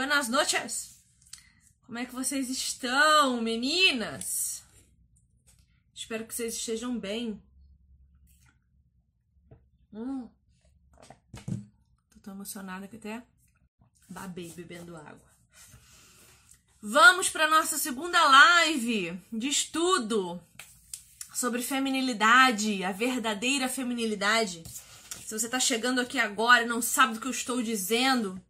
Buenas noches! Como é que vocês estão, meninas? Espero que vocês estejam bem. Hum. Tô tão emocionada que até babei bebendo água. Vamos para nossa segunda live de estudo sobre feminilidade, a verdadeira feminilidade. Se você está chegando aqui agora e não sabe do que eu estou dizendo,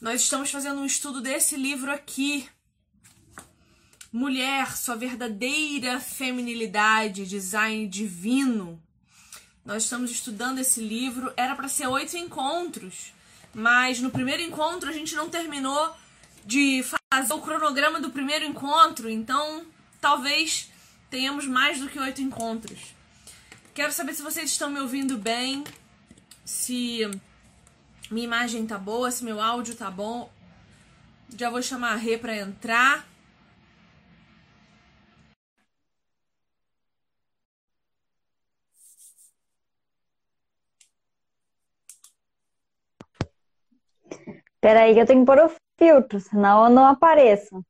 nós estamos fazendo um estudo desse livro aqui. Mulher, sua verdadeira feminilidade, design divino. Nós estamos estudando esse livro. Era para ser oito encontros, mas no primeiro encontro a gente não terminou de fazer o cronograma do primeiro encontro, então talvez tenhamos mais do que oito encontros. Quero saber se vocês estão me ouvindo bem, se minha imagem tá boa, se meu áudio tá bom. Já vou chamar a Rê para entrar. Peraí que eu tenho que pôr o filtro, senão eu não apareço.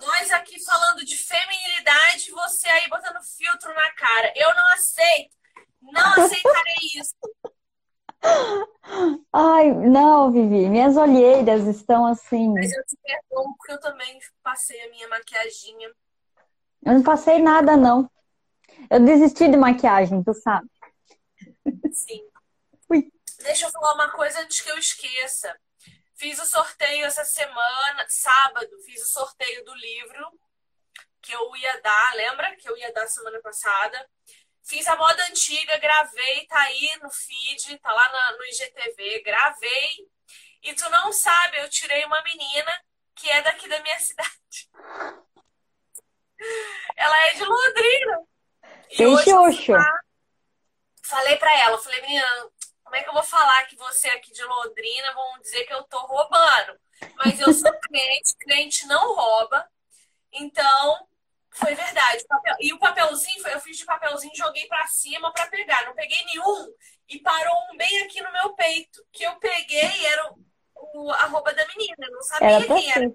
Nós aqui falando de feminilidade, você aí botando filtro na cara. Eu não aceito. Não aceitarei isso. Ai, não, Vivi, minhas olheiras estão assim. Mas eu te perdoo porque eu também passei a minha maquiaginha. Eu não passei nada, não. Eu desisti de maquiagem, tu sabe. Sim. Ui. Deixa eu falar uma coisa antes que eu esqueça. Fiz o sorteio essa semana, sábado, fiz o sorteio do livro que eu ia dar, lembra? Que eu ia dar semana passada. Fiz a moda antiga, gravei, tá aí no feed, tá lá na, no IGTV, gravei. E tu não sabe, eu tirei uma menina que é daqui da minha cidade. Ela é de Londrina. E hoje, hoje. Falei pra ela, falei, menina, como é que eu vou falar que você é aqui de Londrina vão dizer que eu tô roubando? Mas eu sou crente, crente não rouba. Então, foi verdade. E o papelzinho, eu fiz de papelzinho, joguei para cima para pegar. Não peguei nenhum e parou um bem aqui no meu peito. Que eu peguei era o, o arroba da menina, não sabia era quem era.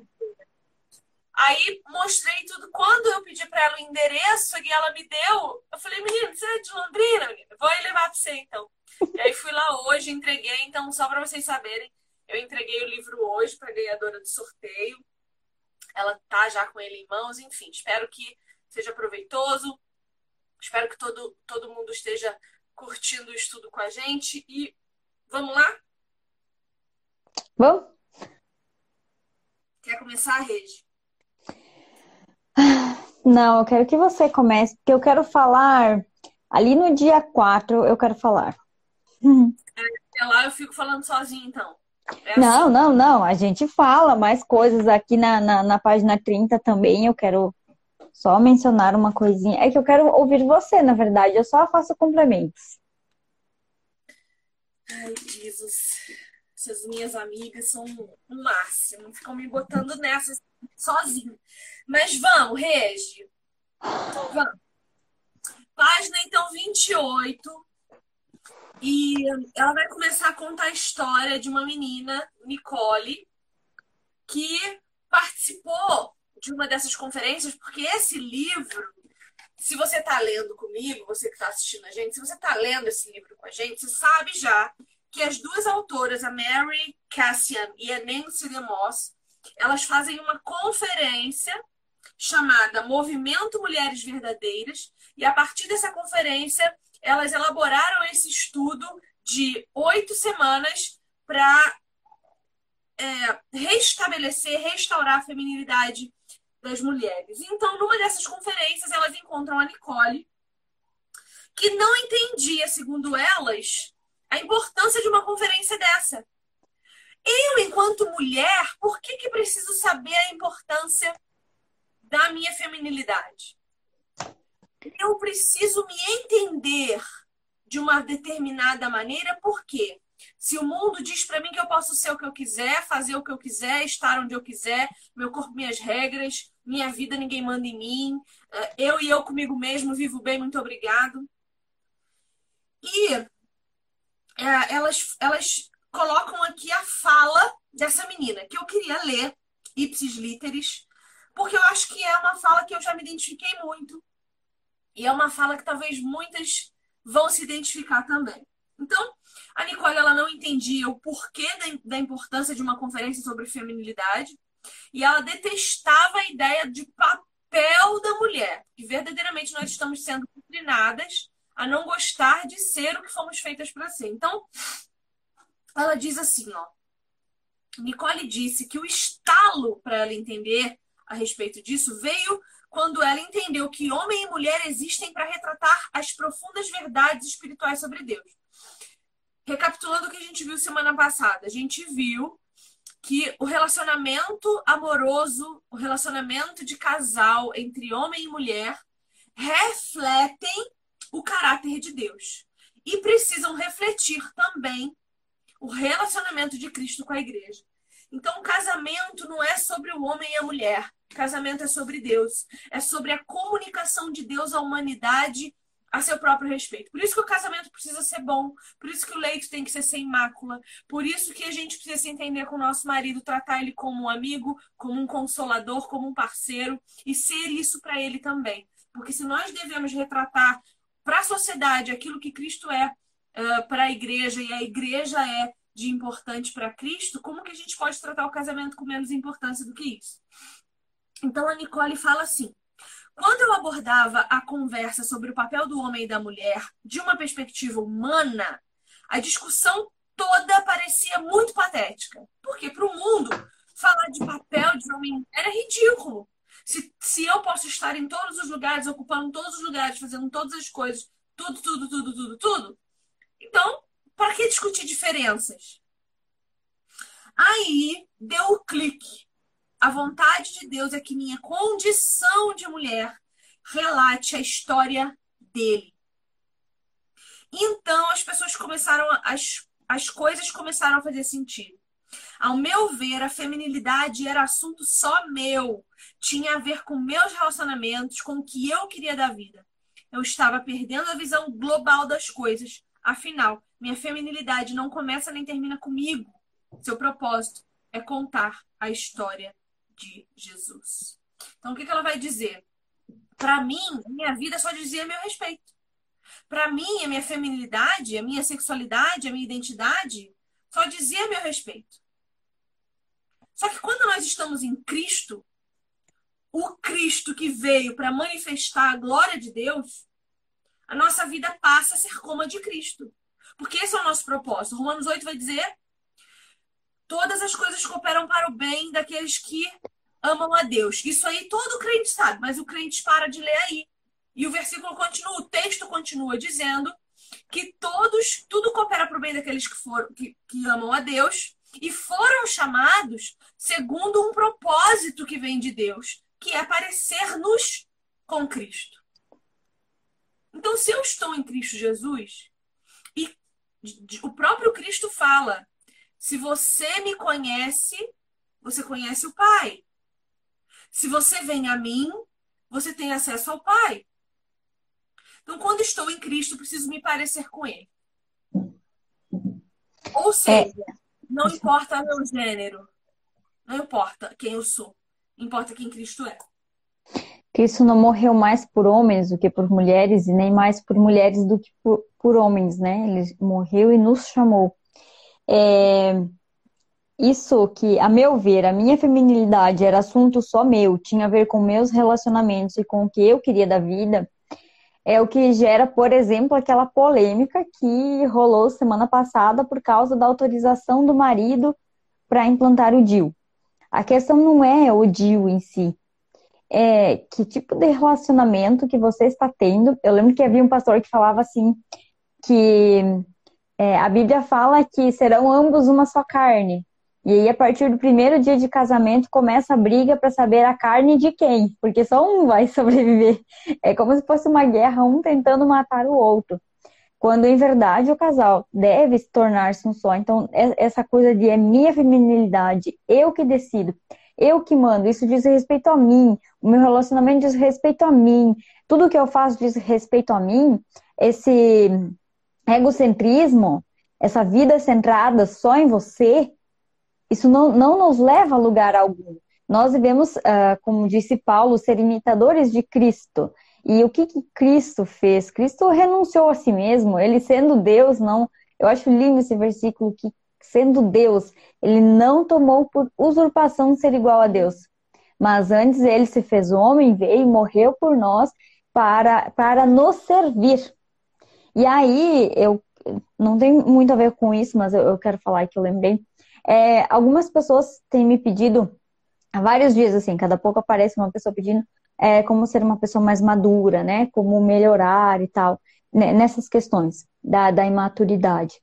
Aí mostrei tudo. Quando eu pedi para ela o endereço e ela me deu, eu falei, menina, você é de Londrina? Menina? Vou levar para você então. E aí fui lá hoje, entreguei. Então, só para vocês saberem, eu entreguei o livro hoje para a ganhadora do sorteio. Ela tá já com ele em mãos. Enfim, espero que seja proveitoso. Espero que todo, todo mundo esteja curtindo o estudo com a gente. E vamos lá? Vamos? Quer começar, Rede? Não, eu quero que você comece, porque eu quero falar. Ali no dia 4, eu quero falar. Até lá eu fico falando sozinha, então. É não, assim. não, não. A gente fala mais coisas aqui na, na, na, página 30 também. Eu quero só mencionar uma coisinha. É que eu quero ouvir você, na verdade. Eu só faço complementos. Ai, Jesus. Essas minhas amigas são o máximo. Ficam me botando nessa sozinha. Mas vamos, Regi. Vamos. Página, então, 28 e ela vai começar a contar a história de uma menina, Nicole, que participou de uma dessas conferências, porque esse livro, se você está lendo comigo, você que está assistindo a gente, se você está lendo esse livro com a gente, você sabe já que as duas autoras, a Mary Cassian e a Nancy DeMoss, elas fazem uma conferência chamada Movimento Mulheres Verdadeiras, e a partir dessa conferência elas elaboraram esse estudo de oito semanas para é, restabelecer, restaurar a feminilidade das mulheres. Então, numa dessas conferências, elas encontram a Nicole, que não entendia, segundo elas, a importância de uma conferência dessa. Eu, enquanto mulher, por que, que preciso saber a importância da minha feminilidade? Eu preciso me entender de uma determinada maneira, por quê? Se o mundo diz para mim que eu posso ser o que eu quiser, fazer o que eu quiser, estar onde eu quiser, meu corpo, minhas regras, minha vida, ninguém manda em mim, eh, eu e eu comigo mesmo vivo bem, muito obrigado. E é, elas, elas colocam aqui a fala dessa menina, que eu queria ler, ipsis literis, porque eu acho que é uma fala que eu já me identifiquei muito. E é uma fala que talvez muitas vão se identificar também. Então, a Nicole ela não entendia o porquê da, importância de uma conferência sobre feminilidade e ela detestava a ideia de papel da mulher. E verdadeiramente nós estamos sendo doutrinadas a não gostar de ser o que fomos feitas para ser. Então, ela diz assim, ó. Nicole disse que o estalo para ela entender a respeito disso veio quando ela entendeu que homem e mulher existem para retratar as profundas verdades espirituais sobre Deus. Recapitulando o que a gente viu semana passada, a gente viu que o relacionamento amoroso, o relacionamento de casal entre homem e mulher refletem o caráter de Deus e precisam refletir também o relacionamento de Cristo com a igreja. Então, o casamento não é sobre o homem e a mulher. Casamento é sobre Deus. É sobre a comunicação de Deus à humanidade a seu próprio respeito. Por isso que o casamento precisa ser bom, por isso que o leito tem que ser sem mácula, por isso que a gente precisa se entender com o nosso marido, tratar ele como um amigo, como um consolador, como um parceiro e ser isso para ele também. Porque se nós devemos retratar para a sociedade aquilo que Cristo é uh, para a igreja e a igreja é de importante para Cristo, como que a gente pode tratar o casamento com menos importância do que isso? Então a Nicole fala assim: quando eu abordava a conversa sobre o papel do homem e da mulher de uma perspectiva humana, a discussão toda parecia muito patética. Porque para o mundo, falar de papel de homem e mulher é ridículo. Se, se eu posso estar em todos os lugares, ocupando todos os lugares, fazendo todas as coisas, tudo, tudo, tudo, tudo, tudo, então, para que discutir diferenças? Aí deu o clique. A vontade de Deus é que minha condição de mulher relate a história dele. Então as pessoas começaram, as, as coisas começaram a fazer sentido. Ao meu ver, a feminilidade era assunto só meu. Tinha a ver com meus relacionamentos, com o que eu queria da vida. Eu estava perdendo a visão global das coisas Afinal, minha feminilidade não começa nem termina comigo. Seu propósito é contar a história de Jesus. Então, o que ela vai dizer? Para mim, minha vida só dizia meu respeito. Para mim, a minha feminilidade, a minha sexualidade, a minha identidade só dizia meu respeito. Só que quando nós estamos em Cristo, o Cristo que veio para manifestar a glória de Deus, a nossa vida passa a ser como a de Cristo. Porque esse é o nosso propósito. Romanos 8 vai dizer: todas as coisas cooperam para o bem daqueles que amam a Deus. Isso aí todo crente sabe, mas o crente para de ler aí. E o versículo continua, o texto continua dizendo que todos, tudo coopera para o bem daqueles que, foram, que, que amam a Deus e foram chamados segundo um propósito que vem de Deus, que é parecer-nos com Cristo. Então, se eu estou em Cristo Jesus, e o próprio Cristo fala: se você me conhece, você conhece o Pai. Se você vem a mim, você tem acesso ao Pai. Então, quando estou em Cristo, preciso me parecer com Ele. Ou seja, não importa meu gênero, não importa quem eu sou, importa quem Cristo é. Cristo não morreu mais por homens do que por mulheres e nem mais por mulheres do que por, por homens, né? Ele morreu e nos chamou. É, isso que, a meu ver, a minha feminilidade era assunto só meu, tinha a ver com meus relacionamentos e com o que eu queria da vida, é o que gera, por exemplo, aquela polêmica que rolou semana passada por causa da autorização do marido para implantar o DIU. A questão não é o DIU em si, é, que tipo de relacionamento que você está tendo. Eu lembro que havia um pastor que falava assim, que é, a Bíblia fala que serão ambos uma só carne. E aí, a partir do primeiro dia de casamento, começa a briga para saber a carne de quem, porque só um vai sobreviver. É como se fosse uma guerra, um tentando matar o outro. Quando, em verdade, o casal deve se tornar-se um só. Então, é, essa coisa de é minha feminilidade, eu que decido eu que mando, isso diz respeito a mim, o meu relacionamento diz respeito a mim, tudo que eu faço diz respeito a mim, esse egocentrismo essa vida centrada só em você, isso não, não nos leva a lugar algum. Nós devemos, uh, como disse Paulo, ser imitadores de Cristo. E o que, que Cristo fez? Cristo renunciou a si mesmo, ele sendo Deus, não. Eu acho lindo esse versículo que, sendo Deus, ele não tomou por usurpação ser igual a Deus. Mas antes ele se fez homem, veio, morreu por nós para, para nos servir. E aí, eu não tem muito a ver com isso, mas eu, eu quero falar que eu lembrei. É, algumas pessoas têm me pedido há vários dias, assim, cada pouco aparece uma pessoa pedindo é, como ser uma pessoa mais madura, né? Como melhorar e tal, né? nessas questões da, da imaturidade.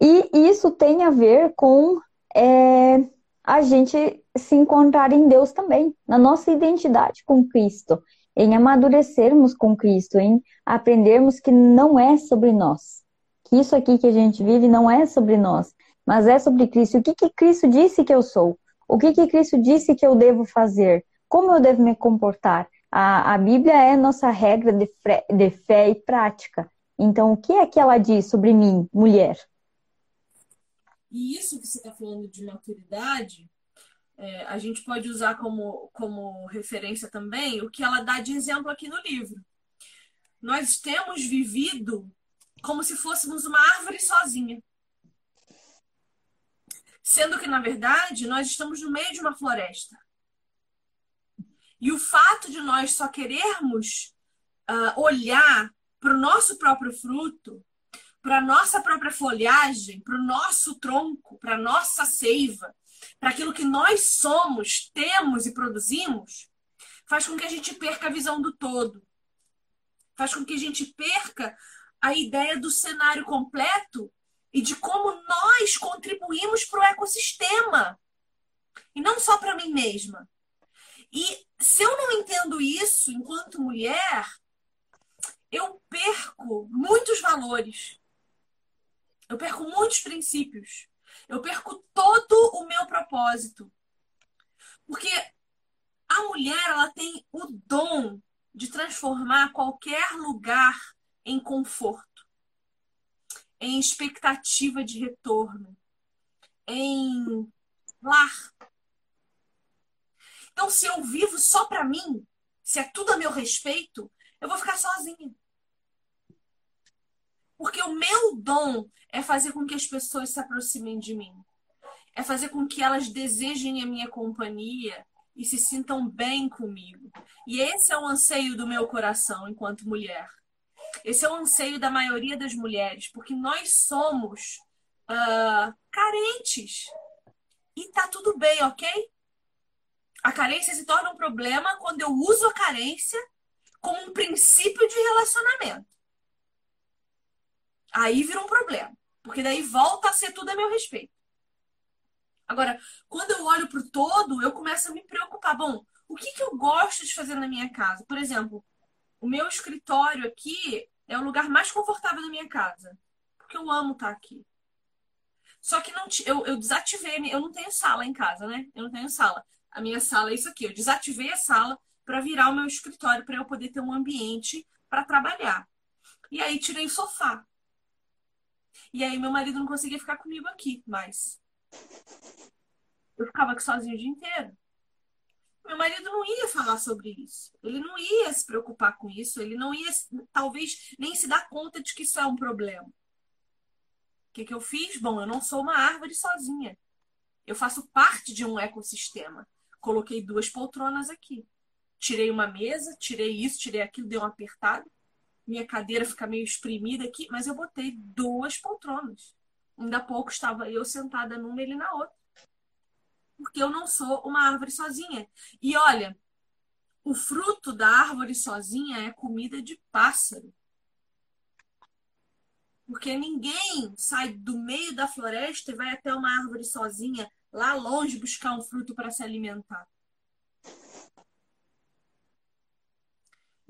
E isso tem a ver com é, a gente se encontrar em Deus também, na nossa identidade com Cristo, em amadurecermos com Cristo, em aprendermos que não é sobre nós, que isso aqui que a gente vive não é sobre nós, mas é sobre Cristo. O que, que Cristo disse que eu sou? O que, que Cristo disse que eu devo fazer? Como eu devo me comportar? A, a Bíblia é nossa regra de, de fé e prática. Então, o que é que ela diz sobre mim, mulher? E isso que você está falando de maturidade, é, a gente pode usar como, como referência também o que ela dá de exemplo aqui no livro. Nós temos vivido como se fôssemos uma árvore sozinha. Sendo que, na verdade, nós estamos no meio de uma floresta. E o fato de nós só querermos uh, olhar para o nosso próprio fruto, para a nossa própria folhagem, para o nosso tronco, para a nossa seiva, para aquilo que nós somos, temos e produzimos, faz com que a gente perca a visão do todo. Faz com que a gente perca a ideia do cenário completo e de como nós contribuímos para o ecossistema. E não só para mim mesma. E se eu não entendo isso enquanto mulher, eu perco muitos valores. Eu perco muitos princípios. Eu perco todo o meu propósito. Porque a mulher, ela tem o dom de transformar qualquer lugar em conforto, em expectativa de retorno, em lar. Então, se eu vivo só para mim, se é tudo a meu respeito, eu vou ficar sozinha. Porque o meu dom é fazer com que as pessoas se aproximem de mim. É fazer com que elas desejem a minha companhia e se sintam bem comigo. E esse é o anseio do meu coração enquanto mulher. Esse é o anseio da maioria das mulheres, porque nós somos uh, carentes. E tá tudo bem, ok? A carência se torna um problema quando eu uso a carência como um princípio de relacionamento. Aí vira um problema. Porque daí volta a ser tudo a meu respeito. Agora, quando eu olho para o todo, eu começo a me preocupar. Bom, o que, que eu gosto de fazer na minha casa? Por exemplo, o meu escritório aqui é o lugar mais confortável da minha casa. Porque eu amo estar aqui. Só que não, eu, eu desativei, eu não tenho sala em casa, né? Eu não tenho sala a minha sala é isso aqui. Eu desativei a sala para virar o meu escritório, para eu poder ter um ambiente para trabalhar. E aí tirei o sofá. E aí meu marido não conseguia ficar comigo aqui mais. Eu ficava aqui sozinho o dia inteiro. Meu marido não ia falar sobre isso. Ele não ia se preocupar com isso. Ele não ia, talvez, nem se dar conta de que isso é um problema. O que, que eu fiz? Bom, eu não sou uma árvore sozinha. Eu faço parte de um ecossistema coloquei duas poltronas aqui. Tirei uma mesa, tirei isso, tirei aquilo, dei um apertado. Minha cadeira fica meio espremida aqui, mas eu botei duas poltronas. Ainda há pouco estava eu sentada numa e ele na outra. Porque eu não sou uma árvore sozinha. E olha, o fruto da árvore sozinha é comida de pássaro. Porque ninguém sai do meio da floresta e vai até uma árvore sozinha lá longe buscar um fruto para se alimentar.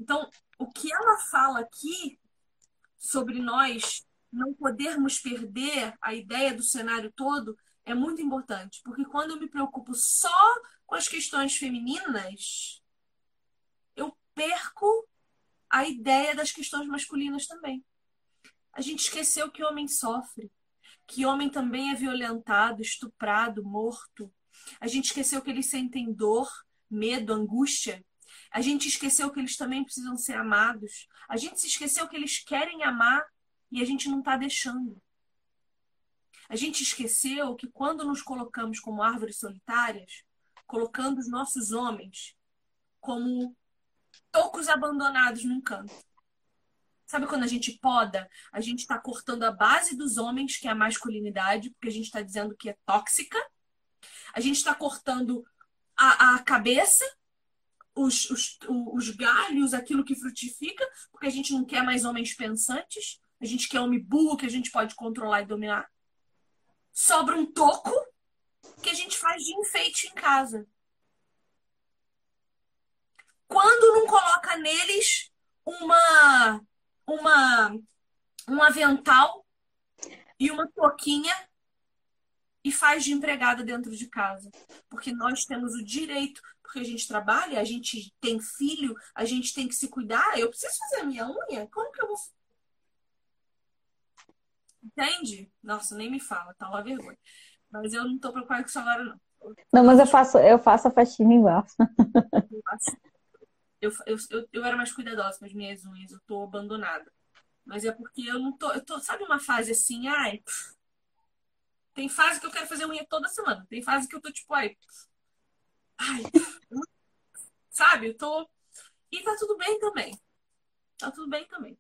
Então, o que ela fala aqui sobre nós não podermos perder a ideia do cenário todo é muito importante, porque quando eu me preocupo só com as questões femininas, eu perco a ideia das questões masculinas também. A gente esqueceu que homem sofre. que homem também é violentado, estuprado, morto. A gente esqueceu que eles sentem dor, medo, angústia. A gente esqueceu que eles também precisam ser amados. A gente se esqueceu que eles querem amar e a gente não está deixando. A gente esqueceu que quando nos colocamos como árvores solitárias, colocando os nossos homens como tocos abandonados num canto. Sabe quando a gente poda? A gente está cortando a base dos homens, que é a masculinidade, porque a gente está dizendo que é tóxica. A gente está cortando a, a cabeça, os, os, os galhos, aquilo que frutifica, porque a gente não quer mais homens pensantes. A gente quer homem burro que a gente pode controlar e dominar. Sobra um toco que a gente faz de enfeite em casa. Quando não coloca neles uma uma um avental e uma toquinha e faz de empregada dentro de casa. Porque nós temos o direito, porque a gente trabalha, a gente tem filho, a gente tem que se cuidar. Eu preciso fazer a minha unha? Como que eu vou. Entende? Nossa, nem me fala, tá uma vergonha. Mas eu não tô preocupada com isso agora, não. Não, mas eu faço, eu faço a faxina igual. Eu, eu, eu, eu era mais cuidadosa com as minhas unhas, eu tô abandonada. Mas é porque eu não tô. Eu tô, sabe uma fase assim, ai. Pff, tem fase que eu quero fazer unha toda semana. Tem fase que eu tô tipo, ai. Ai. sabe? Eu tô. E tá tudo bem também. Tá tudo bem também.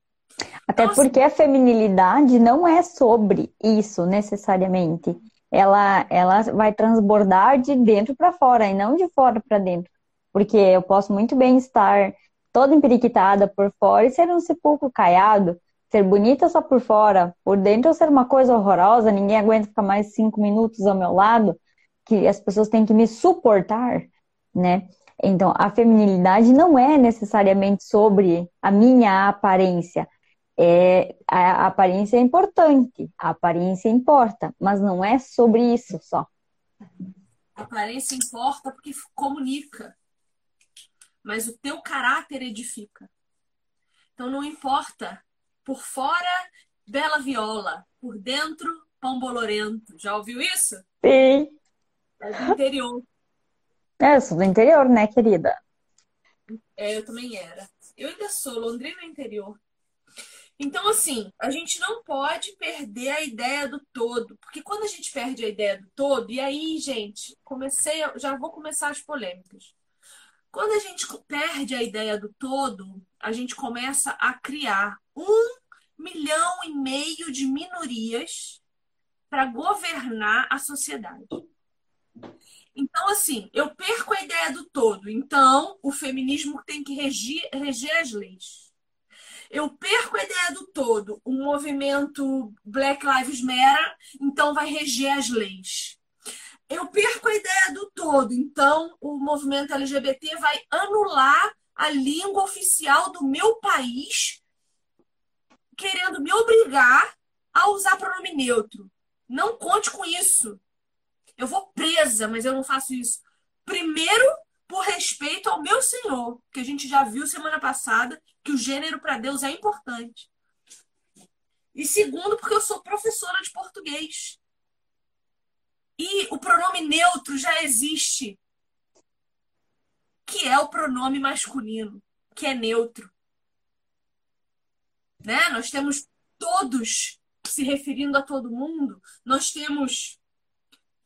Até então, porque assim... a feminilidade não é sobre isso necessariamente. Ela, ela vai transbordar de dentro para fora e não de fora para dentro. Porque eu posso muito bem estar toda emperiquitada por fora e ser um sepulcro caiado, ser bonita só por fora, por dentro eu ser uma coisa horrorosa, ninguém aguenta ficar mais cinco minutos ao meu lado, que as pessoas têm que me suportar, né? Então, a feminilidade não é necessariamente sobre a minha aparência. É, a aparência é importante, a aparência importa, mas não é sobre isso só. A aparência importa porque comunica mas o teu caráter edifica. Então não importa, por fora, bela viola, por dentro, pão bolorento. Já ouviu isso? Sim. É do interior. É, eu sou do interior, né, querida? É, eu também era. Eu ainda sou, Londrina interior. Então, assim, a gente não pode perder a ideia do todo, porque quando a gente perde a ideia do todo, e aí, gente, comecei, já vou começar as polêmicas. Quando a gente perde a ideia do todo, a gente começa a criar um milhão e meio de minorias para governar a sociedade. Então, assim, eu perco a ideia do todo. Então, o feminismo tem que regir, reger as leis. Eu perco a ideia do todo. O movimento Black Lives Matter, então, vai reger as leis eu perco a ideia do todo. Então, o movimento LGBT vai anular a língua oficial do meu país, querendo me obrigar a usar pronome neutro. Não conte com isso. Eu vou presa, mas eu não faço isso. Primeiro, por respeito ao meu Senhor, que a gente já viu semana passada que o gênero para Deus é importante. E segundo, porque eu sou professora de português. E o pronome neutro já existe, que é o pronome masculino, que é neutro. Né? Nós temos todos se referindo a todo mundo, nós temos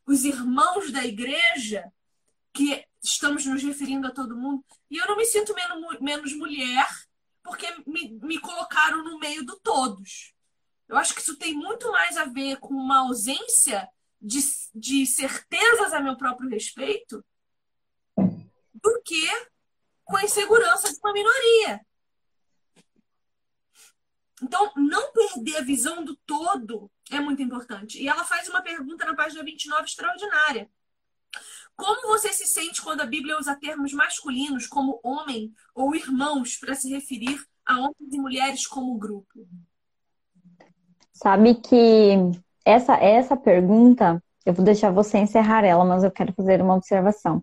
os irmãos da igreja que estamos nos referindo a todo mundo. E eu não me sinto menos, menos mulher porque me, me colocaram no meio do todos. Eu acho que isso tem muito mais a ver com uma ausência de, de certezas a meu próprio respeito do que com a insegurança de uma minoria. Então, não perder a visão do todo é muito importante. E ela faz uma pergunta na página 29 extraordinária. Como você se sente quando a Bíblia usa termos masculinos como homem ou irmãos para se referir a homens e mulheres como grupo? Sabe que essa, essa pergunta, eu vou deixar você encerrar ela, mas eu quero fazer uma observação.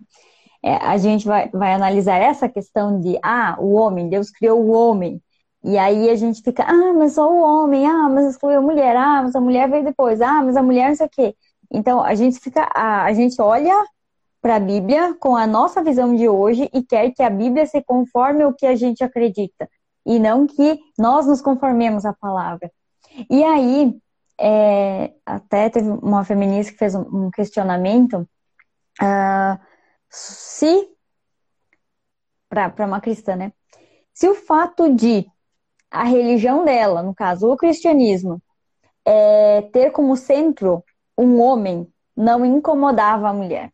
É, a gente vai, vai analisar essa questão de, ah, o homem, Deus criou o homem, E aí a gente fica, ah, mas só o homem, ah, mas excluiu a mulher, ah, mas a mulher veio depois, ah, mas a mulher não sei o quê. Então a gente fica, a, a gente olha para a Bíblia com a nossa visão de hoje e quer que a Bíblia se conforme ao que a gente acredita e não que nós nos conformemos à palavra. E aí, é, até teve uma feminista que fez um, questionamento uh, se para uma cristã, né? Se o fato de a religião dela, no caso o cristianismo, é, ter como centro um homem, não incomodava a mulher.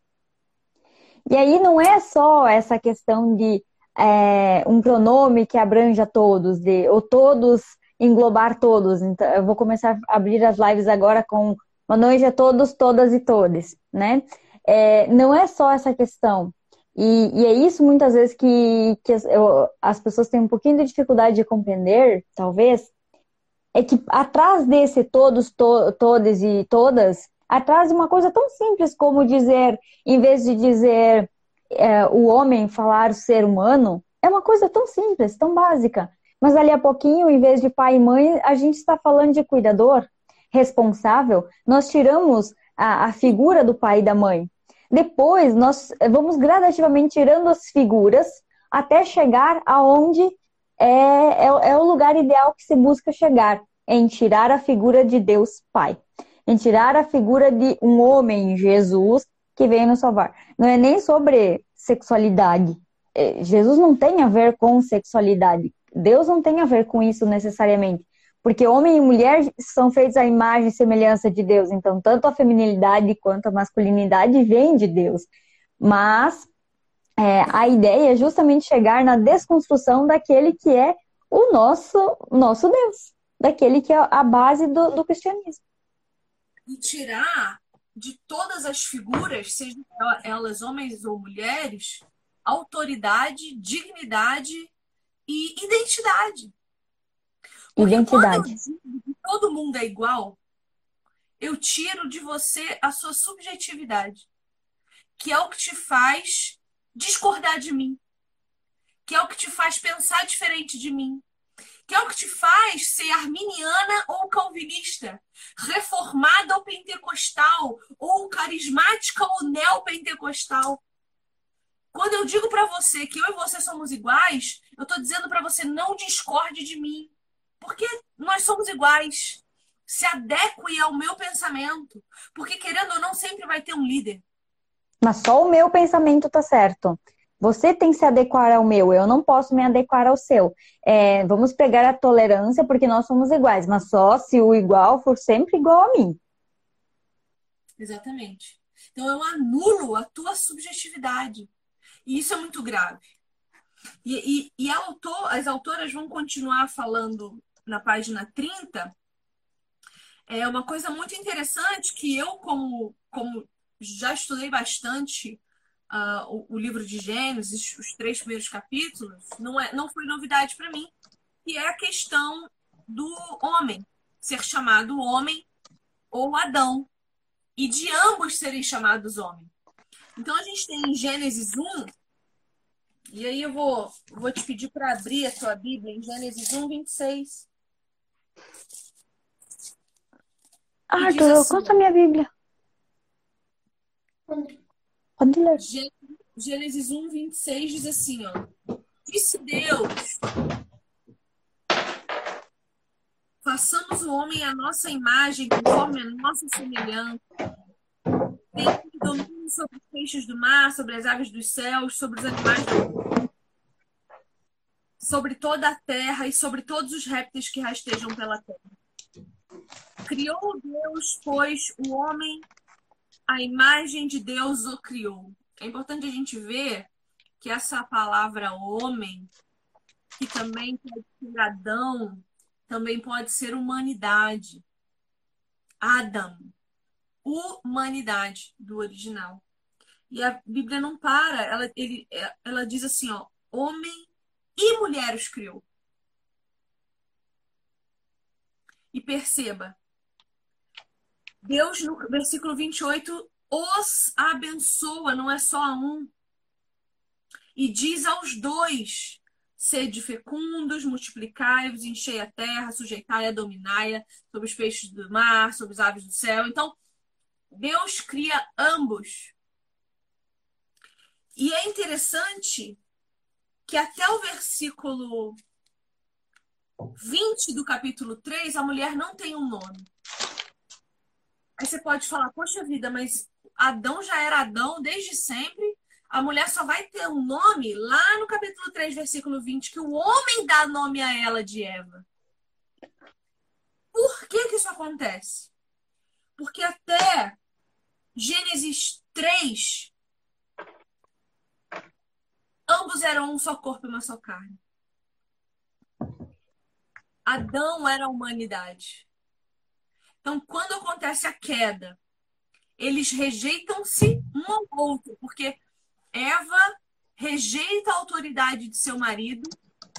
E aí não é só essa questão de é, um pronome que abranja todos, de, ou todos englobar todos. Então, eu vou começar a abrir as lives agora com uma noite a todos, todas e todes, né? É, não é só essa questão. E, e, é isso muitas vezes que, que as, eu, as pessoas têm um pouquinho de dificuldade de compreender, talvez, é que atrás desse todos, to, e todas, atrás de uma coisa tão simples como dizer, em vez de dizer é, o homem falar ser humano, é uma coisa tão simples, tão básica. Mas ali a pouquinho, em vez de pai e mãe, a gente está falando de cuidador, responsável. Nós tiramos a, a figura do pai e da mãe. Depois, nós vamos gradativamente tirando as figuras até chegar aonde é, é, é o lugar ideal que se busca chegar, em tirar a figura de Deus Pai em tirar a figura de um homem, Jesus, que veio nos salvar. Não é nem sobre sexualidade. É, Jesus não tem a ver com sexualidade. Deus não tem a ver com isso necessariamente. Porque homem e mulher são feitos à imagem e semelhança de Deus. Então, tanto a feminilidade quanto a masculinidade vêm de Deus. Mas é, a ideia é justamente chegar na desconstrução daquele que é o nosso, nosso Deus. Daquele que é a base do, do cristianismo e tirar de todas as figuras, sejam elas homens ou mulheres, autoridade, dignidade e identidade. Porque identidade. todo mundo é igual, eu tiro de você a sua subjetividade, que é o que te faz discordar de mim, que é o que te faz pensar diferente de mim, que é o que te faz ser arminiana ou calvinista, reformada ou pentecostal, ou carismática ou neopentecostal. Quando eu digo para você que eu e você somos iguais, eu estou dizendo para você não discorde de mim, porque nós somos iguais. Se adeque ao meu pensamento, porque querendo ou não sempre vai ter um líder. Mas só o meu pensamento tá certo. Você tem que se adequar ao meu, eu não posso me adequar ao seu. É, vamos pegar a tolerância porque nós somos iguais, mas só se o igual for sempre igual a mim. Exatamente. Então eu anulo a tua subjetividade. E isso é muito grave. E, e, e autor, as autoras vão continuar falando na página 30. É uma coisa muito interessante que eu, como, como já estudei bastante uh, o, o, livro de Gênesis, os três primeiros capítulos, não, é, não foi novidade para mim, que é a questão do homem ser chamado homem ou Adão, e de ambos serem chamados homem. Então a gente tem em Gênesis 1, e aí eu vou, vou te pedir para abrir a sua Bíblia em Gênesis 1, 26. Arthur, assim, conta a minha Bíblia. Pode ler. Gênesis 1, 26 diz assim, ó. Disse Deus, façamos o homem à nossa imagem, conforme a nossa semelhança. Tem domínio sobre os peixes do mar, sobre as aves dos céus, sobre os animais do sobre toda a terra e sobre todos os répteis que rastejam pela terra. Criou Deus, pois, o homem a imagem de Deus o criou. É importante a gente ver que essa palavra homem, que também pode ser Adão, também pode ser humanidade. Adam, humanidade do original. E a Bíblia não para, ela, ele, ela diz assim, ó, homem e mulher os criou. E perceba, Deus, no versículo 28, os abençoa, não é só a um. E diz aos dois: Sede fecundos, multiplicai-vos, enchei a terra, sujeitai-a, dominai-a, sobre os peixes do mar, sobre as aves do céu. Então, Deus cria ambos. E é interessante que até o versículo 20 do capítulo 3, a mulher não tem um nome. Aí você pode falar, poxa vida, mas Adão já era Adão desde sempre. A mulher só vai ter um nome lá no capítulo 3, versículo 20, que o homem dá nome a ela de Eva. Por que, que isso acontece? Porque até Gênesis 3, ambos eram um só corpo e uma só carne. Adão era a humanidade. Então, quando acontece a queda, eles rejeitam-se um ao outro, porque Eva rejeita a autoridade de seu marido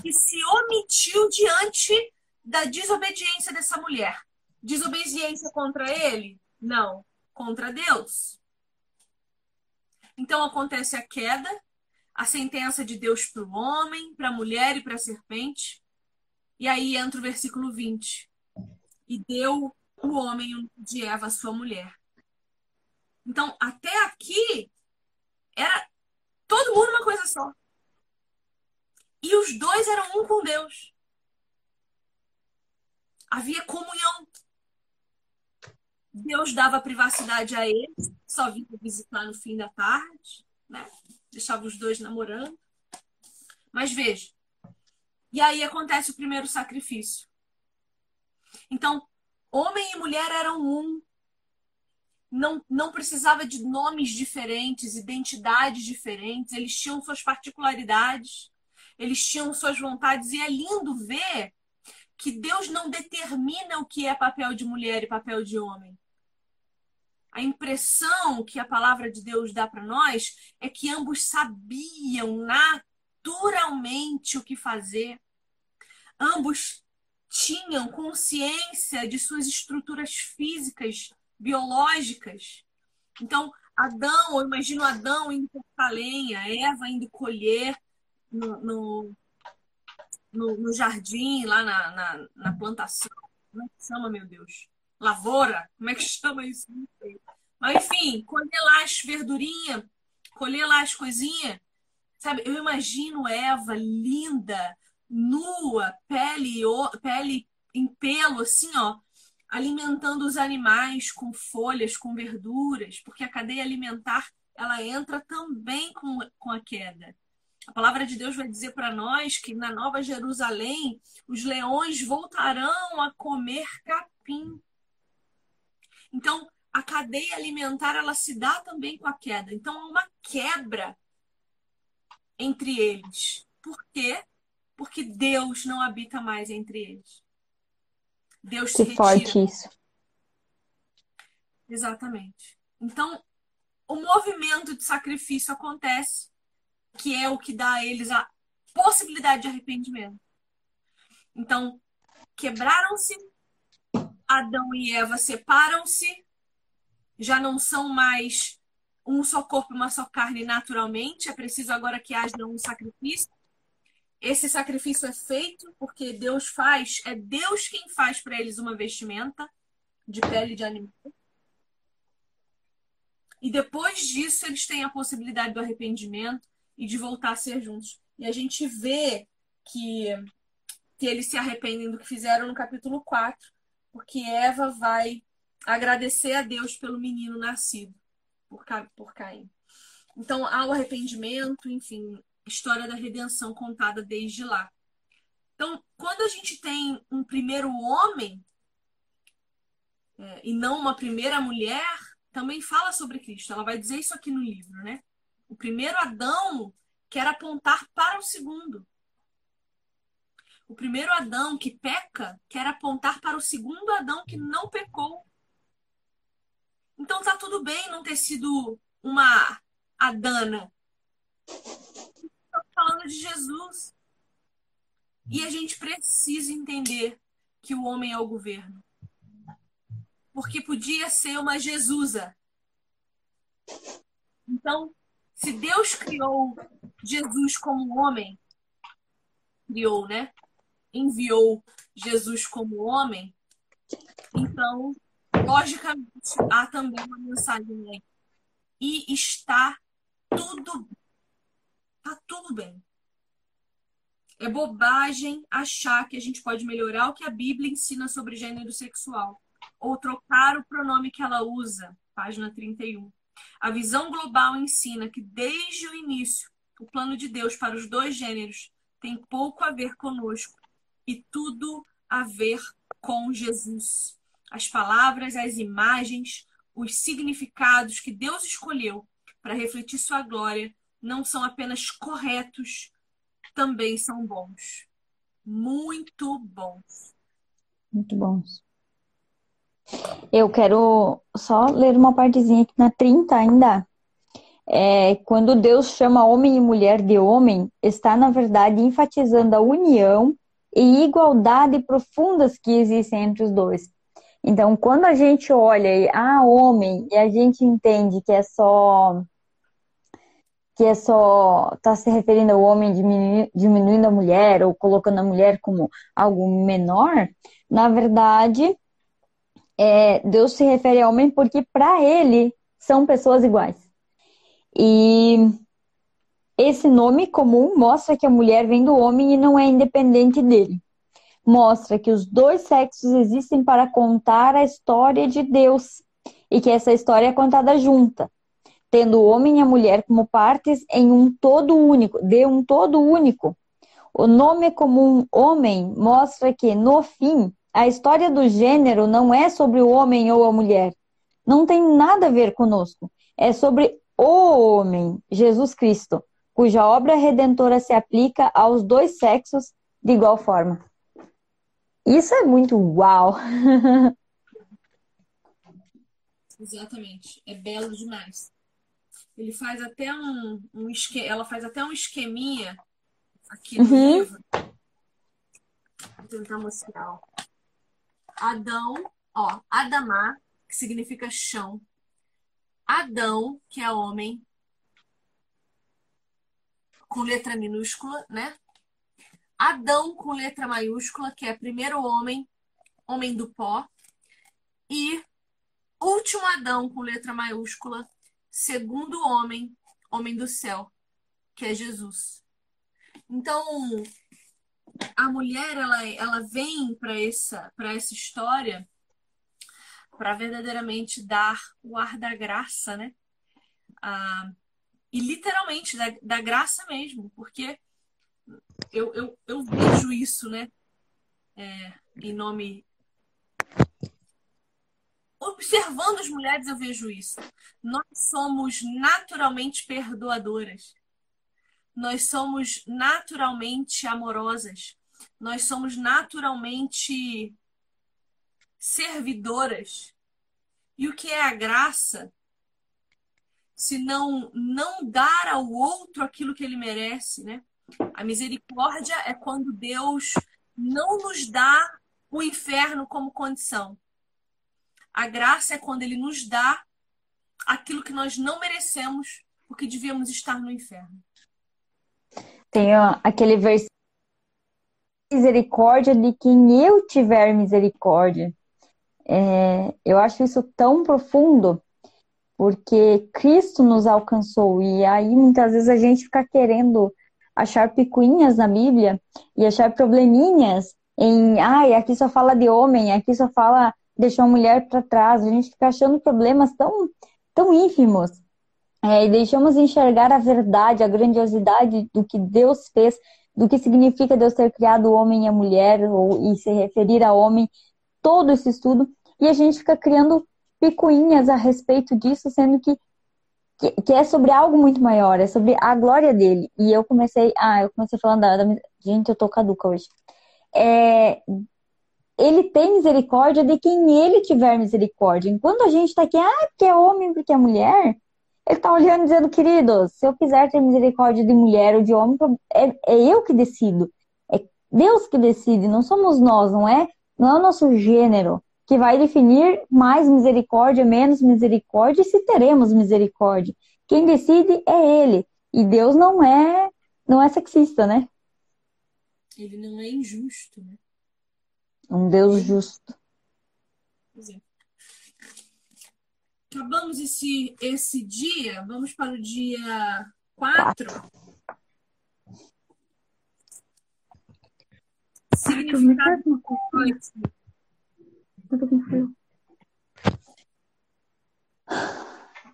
e se omitiu diante da desobediência dessa mulher. Desobediência contra ele? Não, contra Deus. Então acontece a queda, a sentença de Deus para o homem, para a mulher e para a serpente. E aí entra o versículo 20. E deu o homem de Eva, sua mulher. Então, até aqui, era todo mundo uma coisa só. E os dois eram um com Deus. Havia comunhão. Deus dava privacidade a eles, só vinha visitar no fim da tarde, né? Deixava os dois namorando. Mas veja. E aí acontece o primeiro sacrifício. Então, Homem e mulher eram um. Não, não precisava de nomes diferentes, identidades diferentes, eles tinham suas particularidades, eles tinham suas vontades, e é lindo ver que Deus não determina o que é papel de mulher e papel de homem. A impressão que a palavra de Deus dá para nós é que ambos sabiam naturalmente o que fazer. Ambos tinham consciência de suas estruturas físicas, biológicas. Então, Adão, eu imagino Adão indo cortar lenha, Eva indo colher no, no, no, no jardim, lá na, na, na, plantação. Como é que chama, meu Deus? Lavoura? Como é que chama isso? Mas, enfim, colher lá as verdurinhas, colher lá as coisinhas. Sabe, eu imagino Eva linda, nua, pele, pele em pelo, assim, ó, alimentando os animais com folhas, com verduras, porque a cadeia alimentar ela entra também com, com a queda. A palavra de Deus vai dizer para nós que na Nova Jerusalém os leões voltarão a comer capim. Então, a cadeia alimentar ela se dá também com a queda. Então, há uma quebra entre eles. Por quê? porque Deus não habita mais entre eles. Deus se retira. forte isso. Exatamente. Então, o movimento de sacrifício acontece, que é o que dá a eles a possibilidade de arrependimento. Então, quebraram-se, Adão e Eva separam-se, já não são mais um só corpo e uma só carne naturalmente, é preciso agora que haja um sacrifício. Esse sacrifício é feito porque Deus faz, é Deus quem faz para eles uma vestimenta de pele de animal. E depois disso, eles têm a possibilidade do arrependimento e de voltar a ser juntos. E a gente vê que, que eles se arrependem do que fizeram no capítulo 4, porque Eva vai agradecer a Deus pelo menino nascido por, por Caim. Então, há o arrependimento, enfim, história da redenção contada desde lá. Então, quando a gente tem um primeiro homem é, e não uma primeira mulher, também fala sobre Cristo. Ela vai dizer isso aqui no livro, né? O primeiro Adão quer apontar para o segundo. O primeiro Adão que peca quer apontar para o segundo Adão que não pecou. Então tá tudo bem não ter sido uma Adana, falando de Jesus. E a gente precisa entender que o homem é o governo. Porque podia ser uma Jesusa. Então, se Deus criou Jesus como homem, criou, né? Enviou Jesus como homem. Então, logicamente, há também uma mensagem aí. E está tudo tá tudo bem. É bobagem achar que a gente pode melhorar o que a Bíblia ensina sobre gênero sexual ou trocar o pronome que ela usa, página 31. A visão global ensina que desde o início o plano de Deus para os dois gêneros tem pouco a ver conosco e tudo a ver com Jesus. As palavras, as imagens, os significados que Deus escolheu para refletir sua glória não são apenas corretos, também são bons. Muito bons. Muito bons. Eu quero só ler uma partezinha aqui na 30 ainda. É, quando Deus chama homem e mulher de homem, está, na verdade, enfatizando a união e igualdade profundas que existem entre os dois. Então, quando a gente olha e, ah, homem, e a gente entende que é só que é só tá se referindo ao homem diminuindo a mulher ou colocando a mulher como algo menor, na verdade, é, Deus se refere ao homem porque para ele são pessoas iguais. E esse nome comum mostra que a mulher vem do homem e não é independente dele. Mostra que os dois sexos existem para contar a história de Deus e que essa história é contada junta tendo o homem e a mulher como partes em um todo único, de um todo único. O nome comum homem mostra que, no fim, a história do gênero não é sobre o homem ou a mulher. Não tem nada a ver conosco. É sobre o homem, Jesus Cristo, cuja obra redentora se aplica aos dois sexos de igual forma. Isso é muito uau! Exatamente. É belo demais. Ele faz até um, um esque... ela faz até um esqueminha aqui no uhum. livro. Vou tentar mostrar. Adão, ó, Adamá, que significa chão. Adão, que é homem, com letra minúscula, né? Adão com letra maiúscula, que é primeiro homem, homem do pó. E último Adão com letra maiúscula, segundo homem, homem do céu, que é Jesus. Então, a mulher ela, ela vem para essa para essa história para verdadeiramente dar o ar da graça, né? Ah, e literalmente da, da graça mesmo, porque eu, eu, eu vejo isso, né? É, em nome observando as mulheres, eu vejo isso. Nós somos naturalmente perdoadoras. Nós somos naturalmente amorosas. Nós somos naturalmente servidoras. E o que é a graça? Se não não dar ao outro aquilo que ele merece, né? A misericórdia é quando Deus não nos dá o inferno como condição. A graça é quando ele nos dá aquilo que nós não merecemos, porque devíamos estar no inferno. Tem ó, aquele versículo misericórdia de quem eu tiver misericórdia. É, eu acho isso tão profundo, porque Cristo nos alcançou, e aí muitas vezes a gente fica querendo achar picuinhas na Bíblia e achar probleminhas em, ai, aqui só fala de homem, aqui só fala deixou a mulher para trás, a gente fica achando problemas tão, tão ínfimos. É, e deixamos enxergar a verdade, a grandiosidade do que Deus fez, do que significa Deus ter criado o homem e a mulher, ou, e se referir a homem, todo esse estudo, e a gente fica criando picuinhas a respeito disso, sendo que, que, que, é sobre algo muito maior, é sobre a glória dele. E eu comecei, ah, eu comecei falando da, da gente, eu tô caduca hoje. É, ele tem misericórdia de quem ele tiver misericórdia. Enquanto a gente está aqui, ah, porque é homem, porque é mulher, ele está olhando dizendo, queridos, se eu quiser ter misericórdia de mulher ou de homem, é, é eu que decido. É Deus que decide, não somos nós, não é? Não é o nosso gênero que vai definir mais misericórdia, menos misericórdia e se teremos misericórdia. Quem decide é ele. E Deus não é não é sexista, né? Ele não é injusto, né? Um Deus justo. Pois é. Acabamos esse, esse dia, vamos para o dia 4. Significado Eu tô com frio.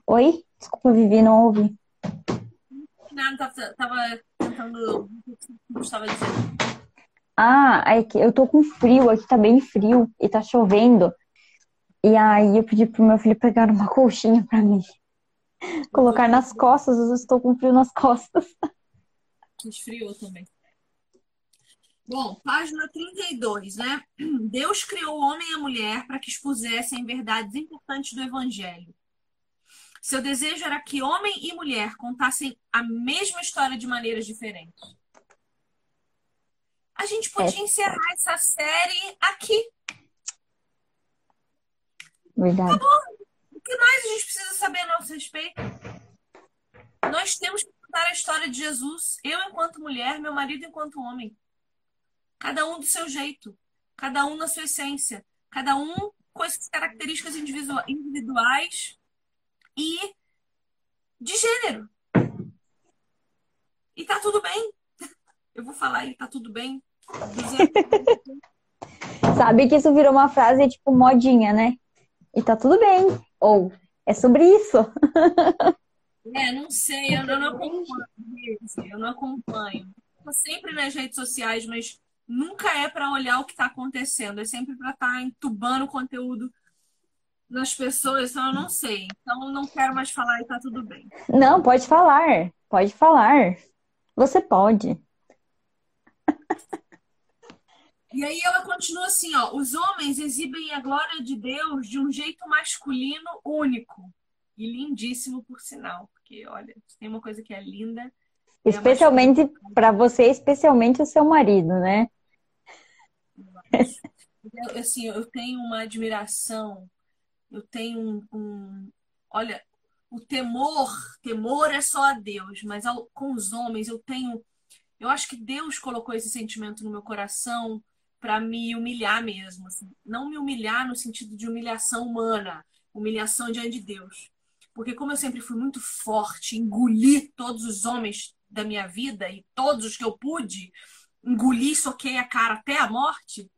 Oi? Desculpa, Vivi, não ouvi. Nada, tava, tava tentando. O que estava dizendo? Ah, é que eu tô com frio, aqui tá bem frio e tá chovendo. E aí eu pedi pro meu filho pegar uma colchinha pra mim. Colocar nas costas, eu estou com frio nas costas. Esfriou também. Bom, página 32, né? Deus criou o homem e a mulher para que expusessem verdades importantes do Evangelho. Seu desejo era que homem e mulher contassem a mesma história de maneiras diferentes. A gente podia É. encerrar essa série aqui. Verdade. O que mais a gente precisa saber a nosso respeito? Nós temos que contar a história de Jesus, eu enquanto mulher, meu marido enquanto homem. Cada um do seu jeito, cada um na sua essência, cada um com as características individua- individuais e de gênero. E tá tudo bem. Eu vou falar e tá tudo bem. Sabe que isso virou uma frase tipo modinha, né? E tá tudo bem. Ou é sobre isso. É, não sei, eu, eu não acompanho, eu não acompanho. Tô sempre nas redes sociais, mas nunca é para olhar o que está acontecendo, é sempre para estar entubando conteúdo nas pessoas, então eu não sei. Então eu não quero mais falar e tá tudo bem. Não, pode falar. Pode falar. Você pode. E aí ela continua assim, ó, os homens exibem a glória de Deus de um jeito masculino único e lindíssimo por sinal, porque olha, tem uma coisa que é linda, Especialmente pra você, especialmente o seu marido, né? Eu, assim, eu tenho uma admiração, eu tenho um, um- olha, o temor, temor é só a Deus, mas ao- com os homens eu tenho, eu acho que Deus colocou esse sentimento no meu coração para me humilhar mesmo, assim. Não me humilhar no sentido de humilhação humana, humilhação diante de Deus. Porque como eu sempre fui muito forte, engoli todos os homens da minha vida e todos os que eu pude, engoli, soquei a cara até a morte.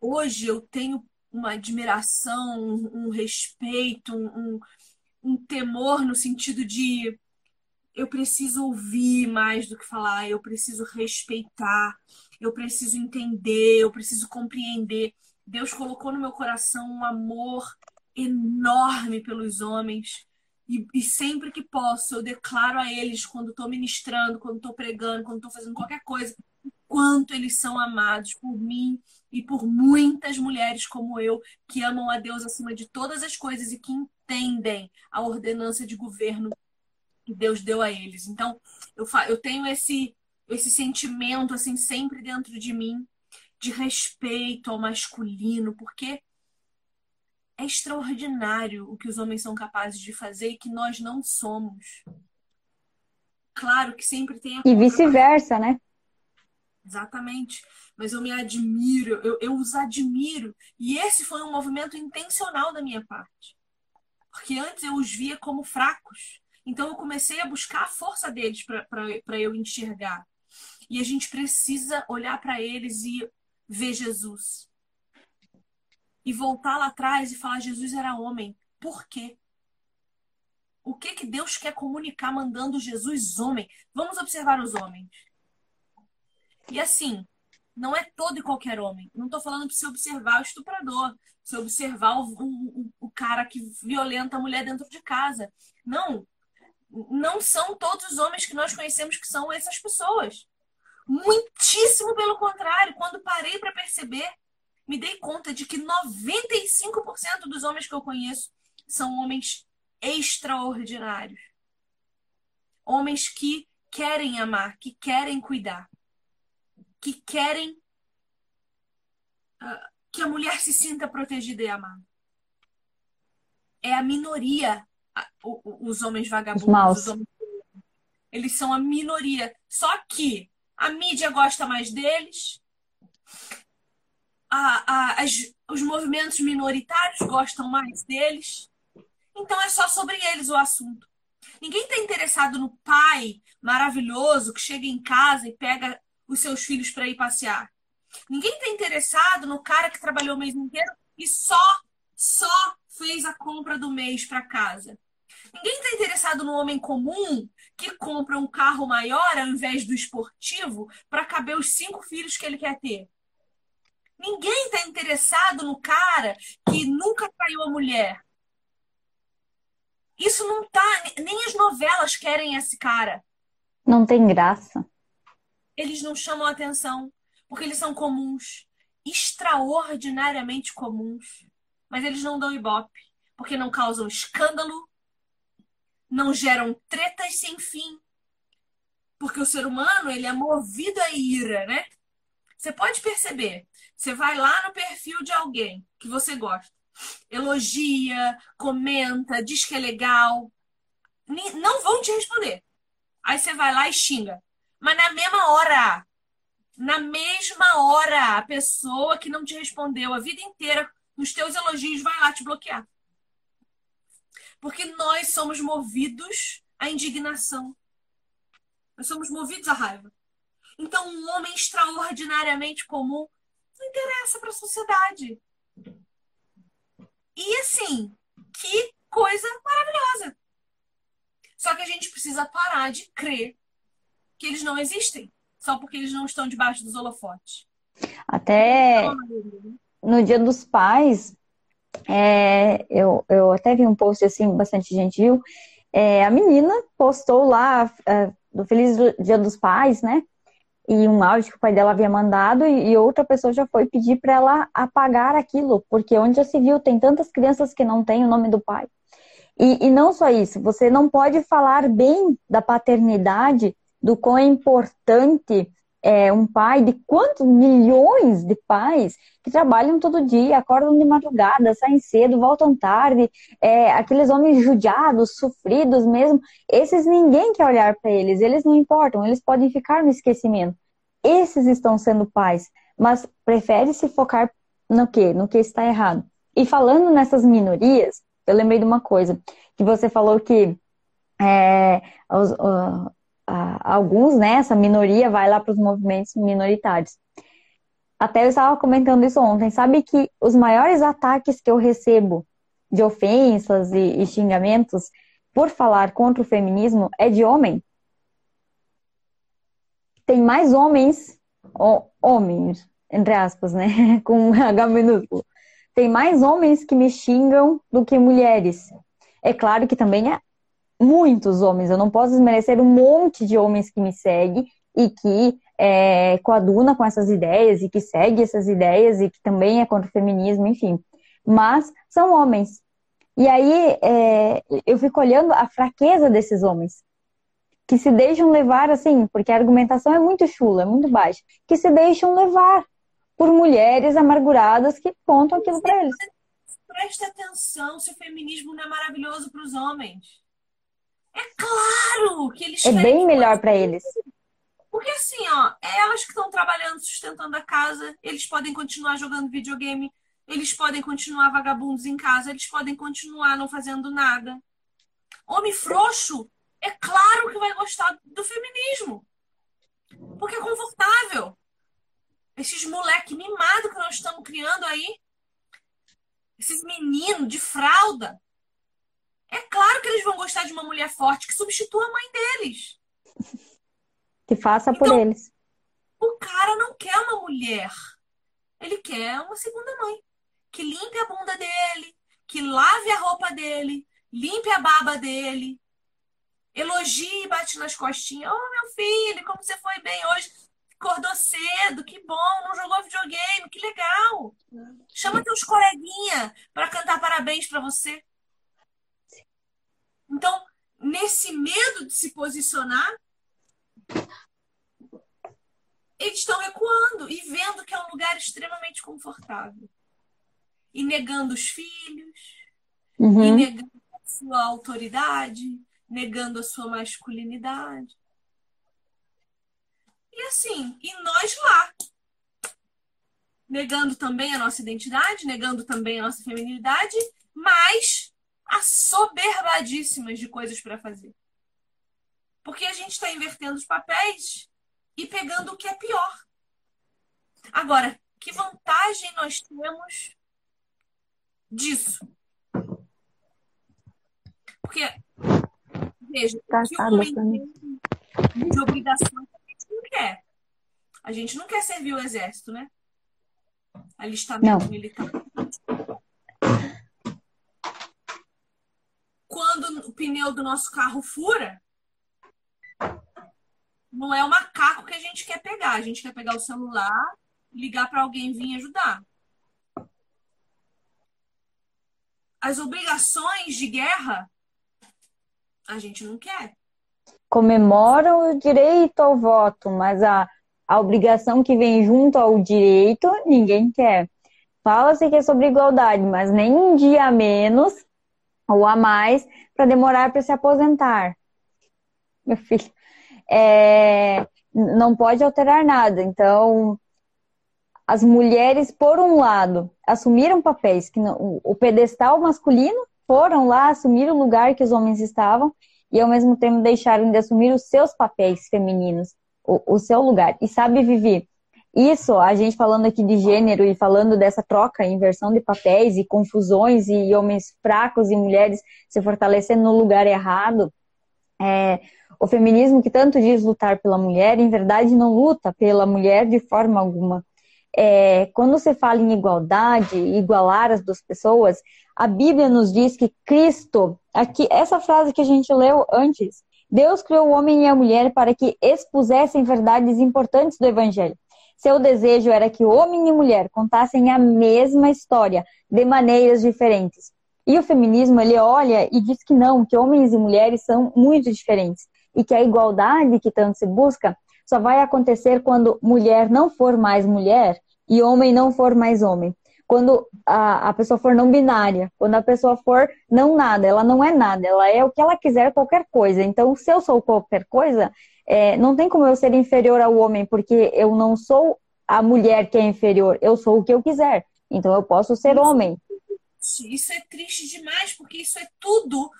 Hoje eu tenho uma admiração, um, um respeito, um, um, temor no sentido de eu preciso ouvir mais do que falar, eu preciso respeitar, eu preciso entender, eu preciso compreender. Deus colocou no meu coração um amor enorme pelos homens. E, e sempre que posso, eu declaro a eles, quando estou ministrando, quando estou pregando, quando estou fazendo qualquer coisa, quanto eles são amados por mim e por muitas mulheres como eu, que amam a Deus acima de todas as coisas e que entendem a ordenança de governo que Deus deu a eles. Então, eu, eu tenho esse, esse sentimento, assim, sempre dentro de mim, de respeito ao masculino, porque é extraordinário o que os homens são capazes de fazer e que nós não somos. Claro que sempre tem a E vice-versa, né? Exatamente. Mas eu me admiro, eu, eu os admiro. E esse foi um movimento intencional da minha parte. Porque antes eu os via como fracos. Então eu comecei a buscar a força deles para eu enxergar. E a gente precisa olhar para eles e ver Jesus. E voltar lá atrás e falar: Jesus era homem. Por quê? O que, que Deus quer comunicar mandando Jesus homem? Vamos observar os homens. E assim, não é todo e qualquer homem. Não estou falando para você observar o estuprador, pra você observar o, o, o cara que violenta a mulher dentro de casa. Não. Não são todos os homens que nós conhecemos que são essas pessoas. Muitíssimo pelo contrário. Quando parei para perceber, me dei conta de que 95% dos homens que eu conheço são homens extraordinários. Homens que querem amar, que querem cuidar que querem uh, que a mulher se sinta protegida e amada. É a minoria, uh, os homens vagabundos. Os homens... Eles são a minoria. Só que A mídia gosta mais deles. A, a, as, os movimentos minoritários gostam mais deles. Então é só sobre eles o assunto. Ninguém está interessado no pai maravilhoso que chega em casa e pega os seus filhos para ir passear. Ninguém está interessado no cara que trabalhou o mês inteiro e só, só fez a compra do mês para casa. Ninguém está interessado no homem comum que compra um carro maior ao invés do esportivo para caber os cinco filhos que ele quer ter. Ninguém está interessado no cara que nunca traiu a mulher. Isso não tá. Nem as novelas querem esse cara. Não tem graça. Eles não chamam atenção porque eles são comuns, extraordinariamente comuns. Mas eles não dão ibope porque não causam escândalo, não geram tretas sem fim. Porque o ser humano, ele é movido à ira, né? Você pode perceber. Você vai lá no perfil de alguém que você gosta, elogia, comenta, diz que é legal. Não vão te responder. Aí você vai lá e xinga. Mas na mesma hora, na mesma hora, a pessoa que não te respondeu a vida inteira nos teus elogios vai lá te bloquear. Porque nós somos movidos à indignação. Nós somos movidos à raiva. Então, um homem extraordinariamente comum não interessa para a sociedade. E assim, que coisa maravilhosa. Só que a gente precisa parar de crer que eles não existem, só porque eles não estão debaixo dos holofotes. Até no Dia dos Pais, é, eu, eu até vi um post assim, bastante gentil. É, a menina postou lá é, do Feliz Dia dos Pais, né? E um áudio que o pai dela havia mandado, e, e outra pessoa já foi pedir para ela apagar aquilo, porque onde já se viu, tem tantas crianças que não têm o nome do pai. E, e não só isso, você não pode falar bem da paternidade, do quão é importante é, um pai, de quantos milhões de pais que trabalham todo dia, acordam de madrugada, saem cedo, voltam tarde, é, aqueles homens judiados, sofridos mesmo, esses ninguém quer olhar para eles, eles não importam, eles podem ficar no esquecimento. Esses estão sendo pais, mas prefere se focar no que? No que está errado. E falando nessas minorias, eu lembrei de uma coisa, que você falou que é, os, alguns, né, essa minoria vai lá para os movimentos minoritários. Até eu estava comentando isso ontem. Sabe que os maiores ataques que eu recebo de ofensas e, e xingamentos por falar contra o feminismo é de homem? Tem mais homens, homens, entre aspas, né, com H minúsculo. Tem mais homens que me xingam do que mulheres. É claro que também é muitos homens, eu não posso desmerecer um monte de homens que me seguem e que é, coaduna com essas ideias e que segue essas ideias e que também é contra o feminismo, enfim. Mas são homens. E aí é, eu fico olhando a fraqueza desses homens, que se deixam levar assim, porque a argumentação é muito chula, é muito baixa, que se deixam levar por mulheres amarguradas que contam aquilo para eles. Presta atenção se o feminismo não é maravilhoso para os homens. É claro que eles É bem melhor para eles. Porque assim, ó, é elas que estão trabalhando, sustentando a casa, eles podem continuar jogando videogame, eles podem continuar vagabundos em casa, eles podem continuar não fazendo nada. Homem frouxo, é claro que vai gostar do feminismo. Porque é confortável. Esses moleque mimado que nós estamos criando aí, esses meninos de fralda, é claro que eles vão gostar de uma mulher forte que substitua a mãe deles. Que faça então, por eles. O cara não quer uma mulher. Ele quer uma segunda mãe. Que limpe a bunda dele, que lave a roupa dele, limpe a baba dele, elogie e bate nas costinhas. Oh, meu filho, como você foi bem hoje? Acordou cedo, que bom, não jogou videogame, que legal. Chama teus coleguinha para cantar parabéns para você. Então, nesse medo de se posicionar, eles estão recuando e vendo que é um lugar extremamente confortável. E negando os filhos, uhum. e negando a sua autoridade, negando a sua masculinidade. E assim, e nós lá. Negando também a nossa identidade, negando também a nossa feminilidade, mas assoberbadíssimas de coisas para fazer. Porque a gente está invertendo os papéis e pegando o que é pior. Agora, que vantagem nós temos disso? Porque, veja, tá, que tá, de obrigação a gente não quer. A gente não quer servir o exército, né? Alistamento não. militar. Quando o pneu do nosso carro fura, não é o macaco que a gente quer pegar. A gente quer pegar o celular, ligar para alguém vir ajudar. As obrigações de guerra, a gente não quer. Comemoram o direito ao voto, mas a, a obrigação que vem junto ao direito, ninguém quer. Fala-se que é sobre igualdade, mas nem um dia a menos ou a mais para demorar para se aposentar. Meu filho, é, não pode alterar nada. Então, as mulheres, por um lado, assumiram papéis que não, o pedestal masculino foram lá assumir o lugar que os homens estavam e ao mesmo tempo deixaram de assumir os seus papéis femininos, o, o seu lugar. E sabe, Vivi, isso, a gente falando aqui de gênero e falando dessa troca, inversão de papéis e confusões e homens fracos e mulheres se fortalecendo no lugar errado, é, o feminismo que tanto diz lutar pela mulher, em verdade não luta pela mulher de forma alguma. É, quando você fala em igualdade, igualar as duas pessoas, a Bíblia nos diz que Cristo, aqui essa frase que a gente leu antes, Deus criou o homem e a mulher para que expusessem verdades importantes do Evangelho. Seu desejo era que homem e mulher contassem a mesma história de maneiras diferentes. E o feminismo ele olha e diz que não, que homens e mulheres são muito diferentes e que a igualdade que tanto se busca só vai acontecer quando mulher não for mais mulher e homem não for mais homem. Quando a, a pessoa for não binária, quando a pessoa for não nada, ela não é nada, ela é o que ela quiser, qualquer coisa. Então, se eu sou qualquer coisa, é, não tem como eu ser inferior ao homem, porque eu não sou a mulher que é inferior, eu sou o que eu quiser. Então, eu posso ser homem. Isso é triste demais, porque isso é tudo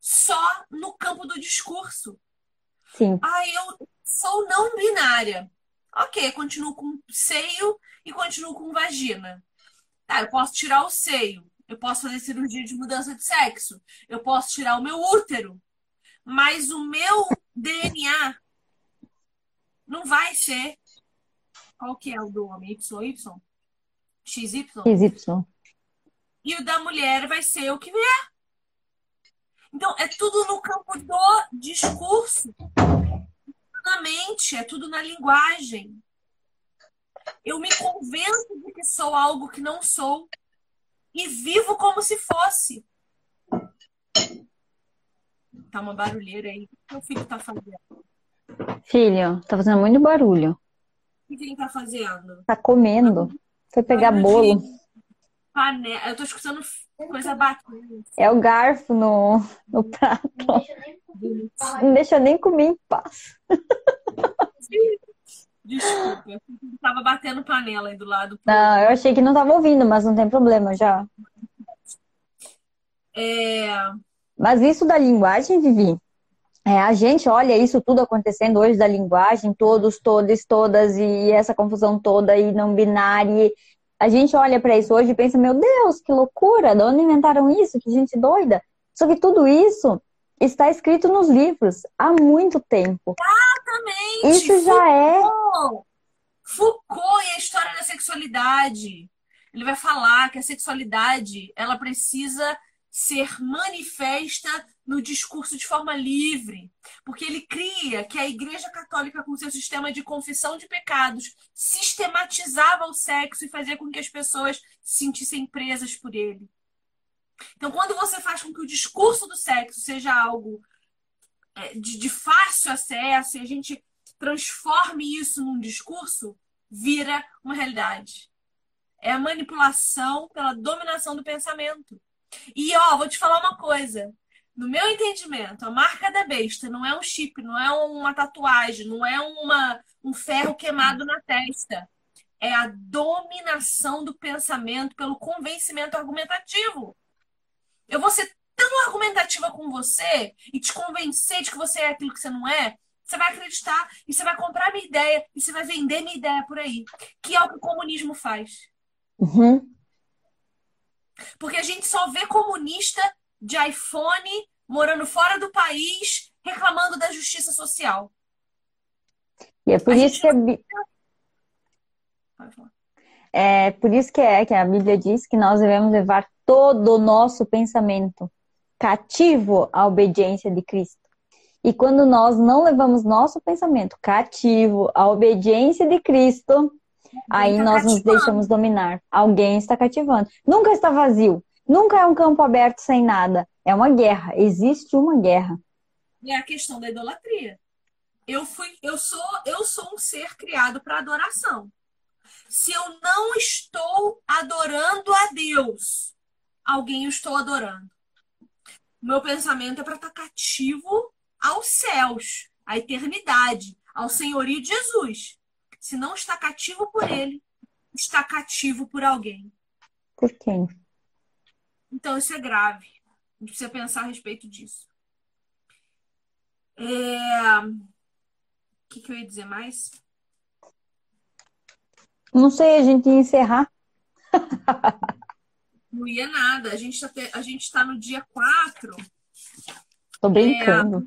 só no campo do discurso. Sim. Ah, eu sou não binária. Ok, continuo com seio e continuo com vagina. Tá, eu posso tirar o seio. Eu posso fazer cirurgia de mudança de sexo. Eu posso tirar o meu útero. Mas o meu DNA não vai ser. Qual que é o do homem? YY? XY? XY. E o da mulher vai ser o que vier. Então, é tudo no campo do discurso, na mente, é tudo na linguagem. Eu me convenço de que sou algo que não sou e vivo como se fosse. Tá uma barulheira aí. O que meu filho tá fazendo? Filho, tá fazendo muito barulho. O que ele tá fazendo? Tá comendo. Foi pegar bolo. Panela. Eu tô escutando coisa batendo. É o garfo no, no prato. Não deixa nem comer em paz. Desculpa, eu tava batendo panela aí do lado. Não, eu achei que não tava ouvindo, mas não tem problema já. É... Mas isso da linguagem, Vivi, é, a gente olha isso tudo acontecendo hoje da linguagem, todos, todas, todas, e essa confusão toda, e não binária, a gente olha para isso hoje e pensa, meu Deus, que loucura, de onde inventaram isso? Que gente doida. Só que tudo isso está escrito nos livros há muito tempo. Exatamente! Isso Foucault. já é. Foucault e a história da sexualidade. Ele vai falar que a sexualidade ela precisa ser manifesta no discurso de forma livre, porque ele cria que a Igreja Católica, com seu sistema de confissão de pecados, sistematizava o sexo e fazia com que as pessoas se sentissem presas por ele. Então, quando você faz com que o discurso do sexo seja algo é, de, de fácil acesso e a gente transforme isso num discurso, vira uma realidade. É a manipulação pela dominação do pensamento. E, ó, vou te falar uma coisa. No meu entendimento, a marca da besta não é um chip, não é uma tatuagem, não é uma, um ferro queimado na testa. É a dominação do pensamento pelo convencimento argumentativo. Eu vou ser tão argumentativa com você e te convencer de que você é aquilo que você não é, você vai acreditar e você vai comprar minha ideia e você vai vender minha ideia por aí. Que é o que o comunismo faz. Uhum. Porque a gente só vê comunista de iPhone morando fora do país reclamando da justiça social. E é por a isso que é... é por isso que é que a Bíblia diz que nós devemos levar todo o nosso pensamento cativo à obediência de Cristo. E quando nós não levamos nosso pensamento cativo à obediência de Cristo, aí tá nós cativando. nos deixamos dominar. Alguém está cativando. Nunca está vazio. Nunca é um campo aberto sem nada. É uma guerra. Existe uma guerra. É a questão da idolatria. Eu fui, eu sou, eu sou um ser criado para adoração. Se eu não estou adorando a Deus, alguém eu estou adorando. Meu pensamento é para estar cativo aos céus, à eternidade, ao senhorio de Jesus. Se não está cativo por ele, está cativo por alguém. Por quem? Então isso é grave. A gente precisa pensar a respeito disso. É... O que, que eu ia dizer mais? Não sei, a gente ia encerrar. Não ia nada. A gente está tá no dia 4. Tô brincando.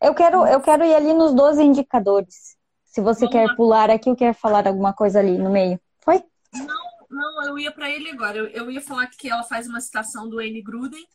É... Eu quero, eu quero ir ali nos 12 indicadores. Se você Vamos quer lá. pular aqui ou quer falar alguma coisa ali no meio. Foi? Não, não, eu ia para ele agora. Eu, eu ia falar que ela faz uma citação do N. Gruden,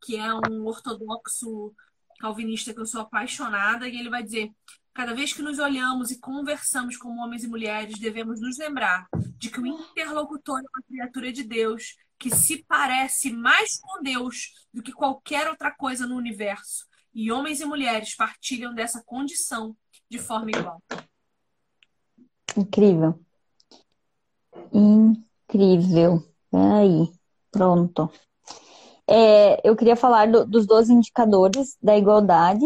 que é um ortodoxo calvinista que eu sou apaixonada, e ele vai dizer: Cada vez que nos olhamos e conversamos como homens e mulheres, devemos nos lembrar de que o interlocutor é uma criatura de Deus que se parece mais com Deus do que qualquer outra coisa no universo. E homens e mulheres partilham dessa condição de forma igual. Incrível. Incrível. Aí, pronto. É, eu queria falar do, dos 12 indicadores da igualdade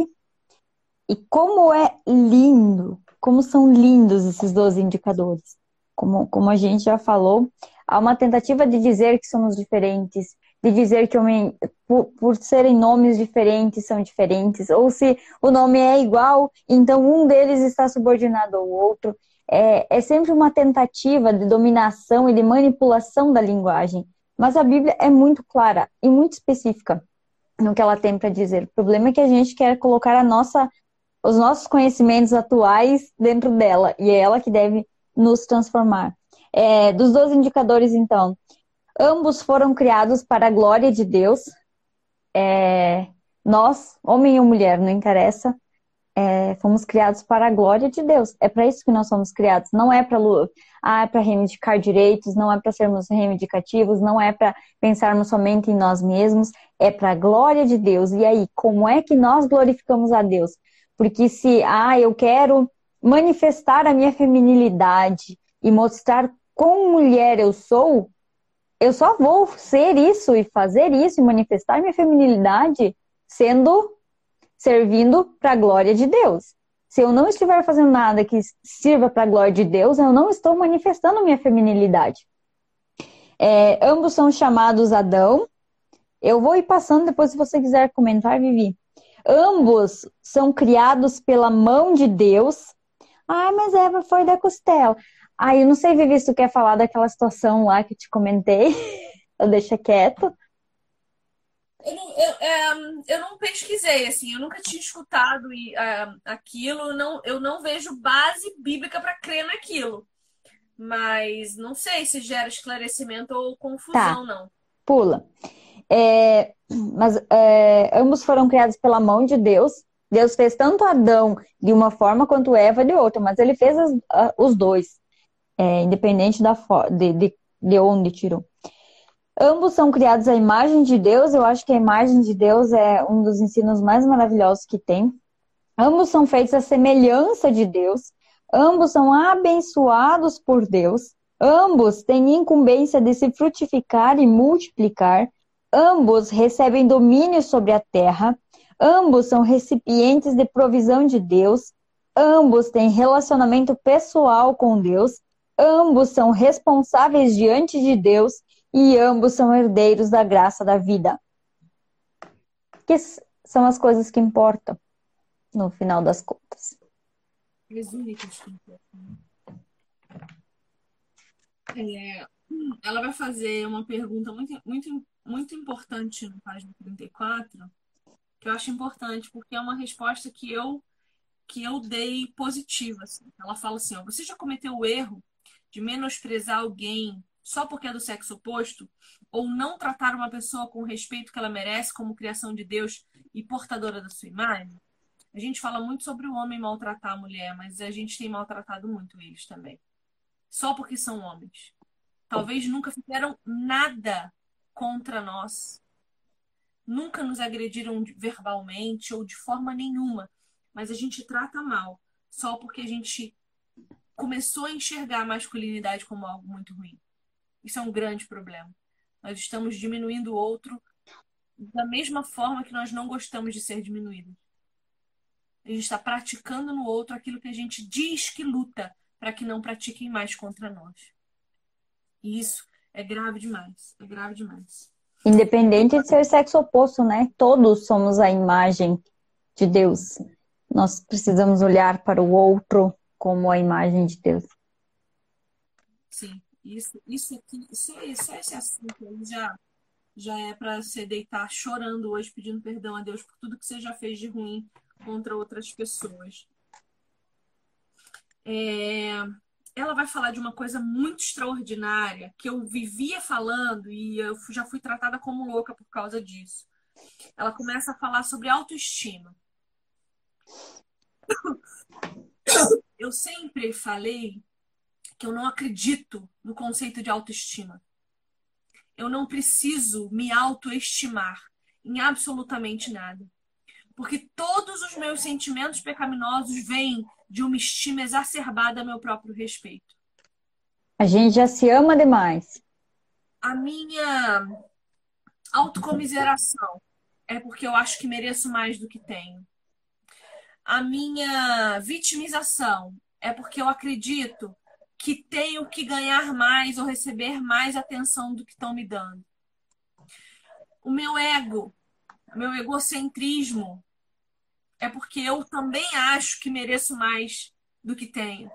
e como é lindo, como são lindos esses 12 indicadores. Como, como a gente já falou, há uma tentativa de dizer que somos diferentes, de dizer que homem, por, por serem nomes diferentes são diferentes, ou se o nome é igual, então um deles está subordinado ao outro. É, é sempre uma tentativa de dominação e de manipulação da linguagem. Mas a Bíblia é muito clara e muito específica no que ela tem para dizer. O problema é que a gente quer colocar a nossa, os nossos conhecimentos atuais dentro dela e é ela que deve nos transformar. É, dos dois indicadores, então, ambos foram criados para a glória de Deus. É, nós, homem ou mulher, não interessa, é, fomos criados para a glória de Deus. É para isso que nós somos criados. Não é para ah, é para reivindicar direitos, não é para sermos reivindicativos, não é para pensarmos somente em nós mesmos. É para a glória de Deus. E aí, como é que nós glorificamos a Deus? Porque se ah, eu quero manifestar a minha feminilidade e mostrar quão mulher eu sou, eu só vou ser isso e fazer isso e manifestar minha feminilidade sendo servindo para a glória de Deus. Se eu não estiver fazendo nada que sirva para a glória de Deus, eu não estou manifestando minha feminilidade. É, ambos são chamados Adão. Eu vou ir passando depois, se você quiser comentar, Vivi. Ambos são criados pela mão de Deus. Ah, mas Eva foi da costela. Ah, eu não sei, Vivi, se tu quer falar daquela situação lá que te comentei. eu deixo quieto. Eu não, eu, é, eu não pesquisei, assim, eu nunca tinha escutado uh, aquilo, não, eu não vejo base bíblica para crer naquilo. Mas não sei se gera esclarecimento ou confusão, tá. não. Pula. É, mas é, ambos foram criados pela mão de Deus. Deus fez tanto Adão de uma forma quanto Eva de outra, mas ele fez as, os dois, é, independente da de, de, de onde tirou. Ambos são criados à imagem de Deus. Eu acho que a imagem de Deus é um dos ensinos mais maravilhosos que tem. Ambos são feitos à semelhança de Deus. Ambos são abençoados por Deus. Ambos têm incumbência de se frutificar e multiplicar. Ambos recebem domínio sobre a terra. Ambos são recipientes de provisão de Deus. ambos têm relacionamento pessoal com Deus, ambos são responsáveis diante de Deus e ambos são herdeiros da graça da vida. Que são as coisas que importam no final das contas. As que importam. Ela vai fazer uma pergunta muito, muito, muito importante no página 34, que eu acho importante, porque é uma resposta que eu que eu dei positiva. Assim. Ela fala assim: ó, você já cometeu o erro de menosprezar alguém só porque é do sexo oposto? Ou não tratar uma pessoa com o respeito que ela merece como criação de Deus e portadora da sua imagem? A gente fala muito sobre o homem maltratar a mulher, mas a gente tem maltratado muito eles também. Só porque são homens. Talvez nunca fizeram nada contra nós. Nunca nos agrediram verbalmente ou de forma nenhuma. Mas a gente trata mal só porque a gente começou a enxergar a masculinidade como algo muito ruim. Isso é um grande problema. Nós estamos diminuindo o outro da mesma forma que nós não gostamos de ser diminuídos. A gente está praticando no outro aquilo que a gente diz que luta para que não pratiquem mais contra nós. E isso é grave demais. É grave demais. Independente de ser sexo oposto, né? Todos somos a imagem de Deus. Nós precisamos olhar para o outro como a imagem de Deus. Sim, isso, isso aqui, isso, isso, esse assunto aí já, já é para você deitar chorando hoje, pedindo perdão a Deus por tudo que você já fez de ruim contra outras pessoas. É, ela vai falar de uma coisa muito extraordinária que eu vivia falando e eu já fui tratada como louca por causa disso. Ela começa a falar sobre autoestima. Eu sempre falei que eu não acredito no conceito de autoestima. Eu não preciso me autoestimar em absolutamente nada. Porque todos os meus sentimentos pecaminosos vêm de uma estima exacerbada a meu próprio respeito. A gente já se ama demais. A minha autocomiseração é porque eu acho que mereço mais do que tenho. A minha vitimização é porque eu acredito que tenho que ganhar mais ou receber mais atenção do que estão me dando. O meu ego, o meu egocentrismo é porque eu também acho que mereço mais do que tenho.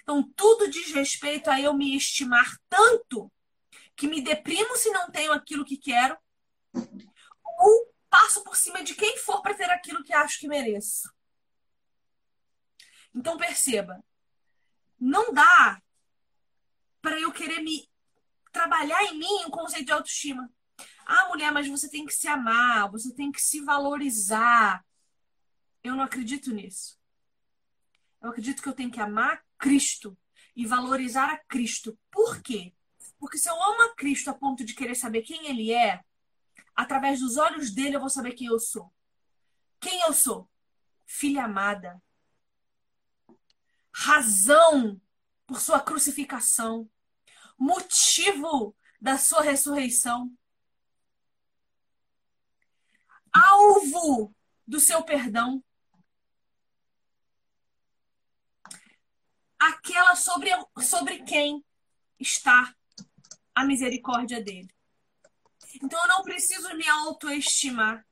Então, tudo diz respeito a eu me estimar tanto que me deprimo se não tenho aquilo que quero, ou passo por cima de quem for para ter aquilo que acho que mereço. Então, perceba, não dá para eu querer me trabalhar em mim o conceito de autoestima. Ah, mulher, mas você tem que se amar, você tem que se valorizar, eu não acredito nisso. Eu acredito que eu tenho que amar Cristo e valorizar a Cristo. Por quê? Porque se eu amo a Cristo a ponto de querer saber quem Ele é, através dos olhos dele eu vou saber quem eu sou. Quem eu sou? Filha amada. Razão por sua crucificação. Motivo da sua ressurreição. Alvo do seu perdão. aquela sobre, sobre quem está a misericórdia dele. Então eu não preciso me autoestimar.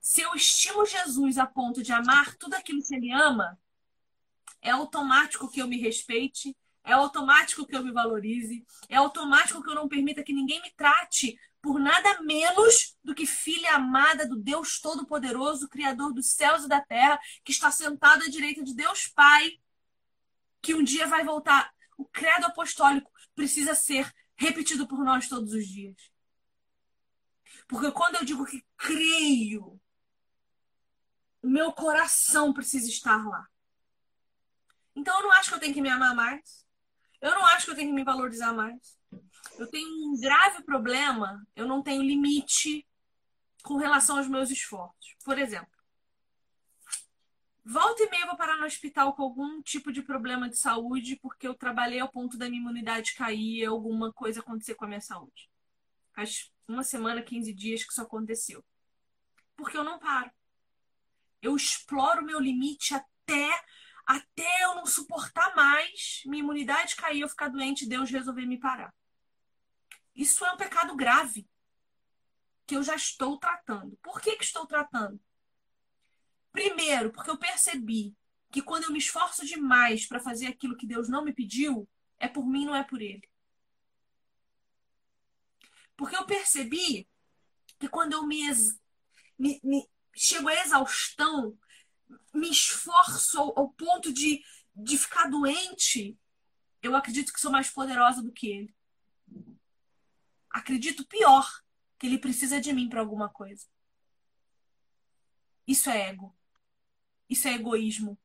Se eu estimo Jesus a ponto de amar tudo aquilo que ele ama, é automático que eu me respeite, é automático que eu me valorize, é automático que eu não permita que ninguém me trate por nada menos do que filha amada do Deus Todo-Poderoso, Criador dos céus e da terra, que está sentado à direita de Deus Pai que um dia vai voltar. O credo apostólico precisa ser repetido por nós todos os dias. Porque quando eu digo que creio, meu coração precisa estar lá. Então eu não acho que eu tenho que me amar mais. Eu não acho que eu tenho que me valorizar mais. Eu tenho um grave problema, eu não tenho limite com relação aos meus esforços. Por exemplo, Volta e meia eu vou parar no hospital com algum tipo de problema de saúde porque eu trabalhei ao ponto da minha imunidade cair alguma coisa acontecer com a minha saúde. Faz uma semana, 15 dias que isso aconteceu. Porque eu não paro. Eu exploro o meu limite até até eu não suportar mais, minha imunidade cair, eu ficar doente, Deus resolver me parar. Isso é um pecado grave que eu já estou tratando. Por que, que estou tratando? Primeiro, porque eu percebi que quando eu me esforço demais para fazer aquilo que Deus não me pediu, é por mim, não é por Ele. Porque eu percebi que quando eu me, me, me chego à exaustão, me esforço ao, ponto de, de ficar doente, eu acredito que sou mais poderosa do que ele. Acredito pior, que ele precisa de mim para alguma coisa. Isso é ego. Isso é egoísmo.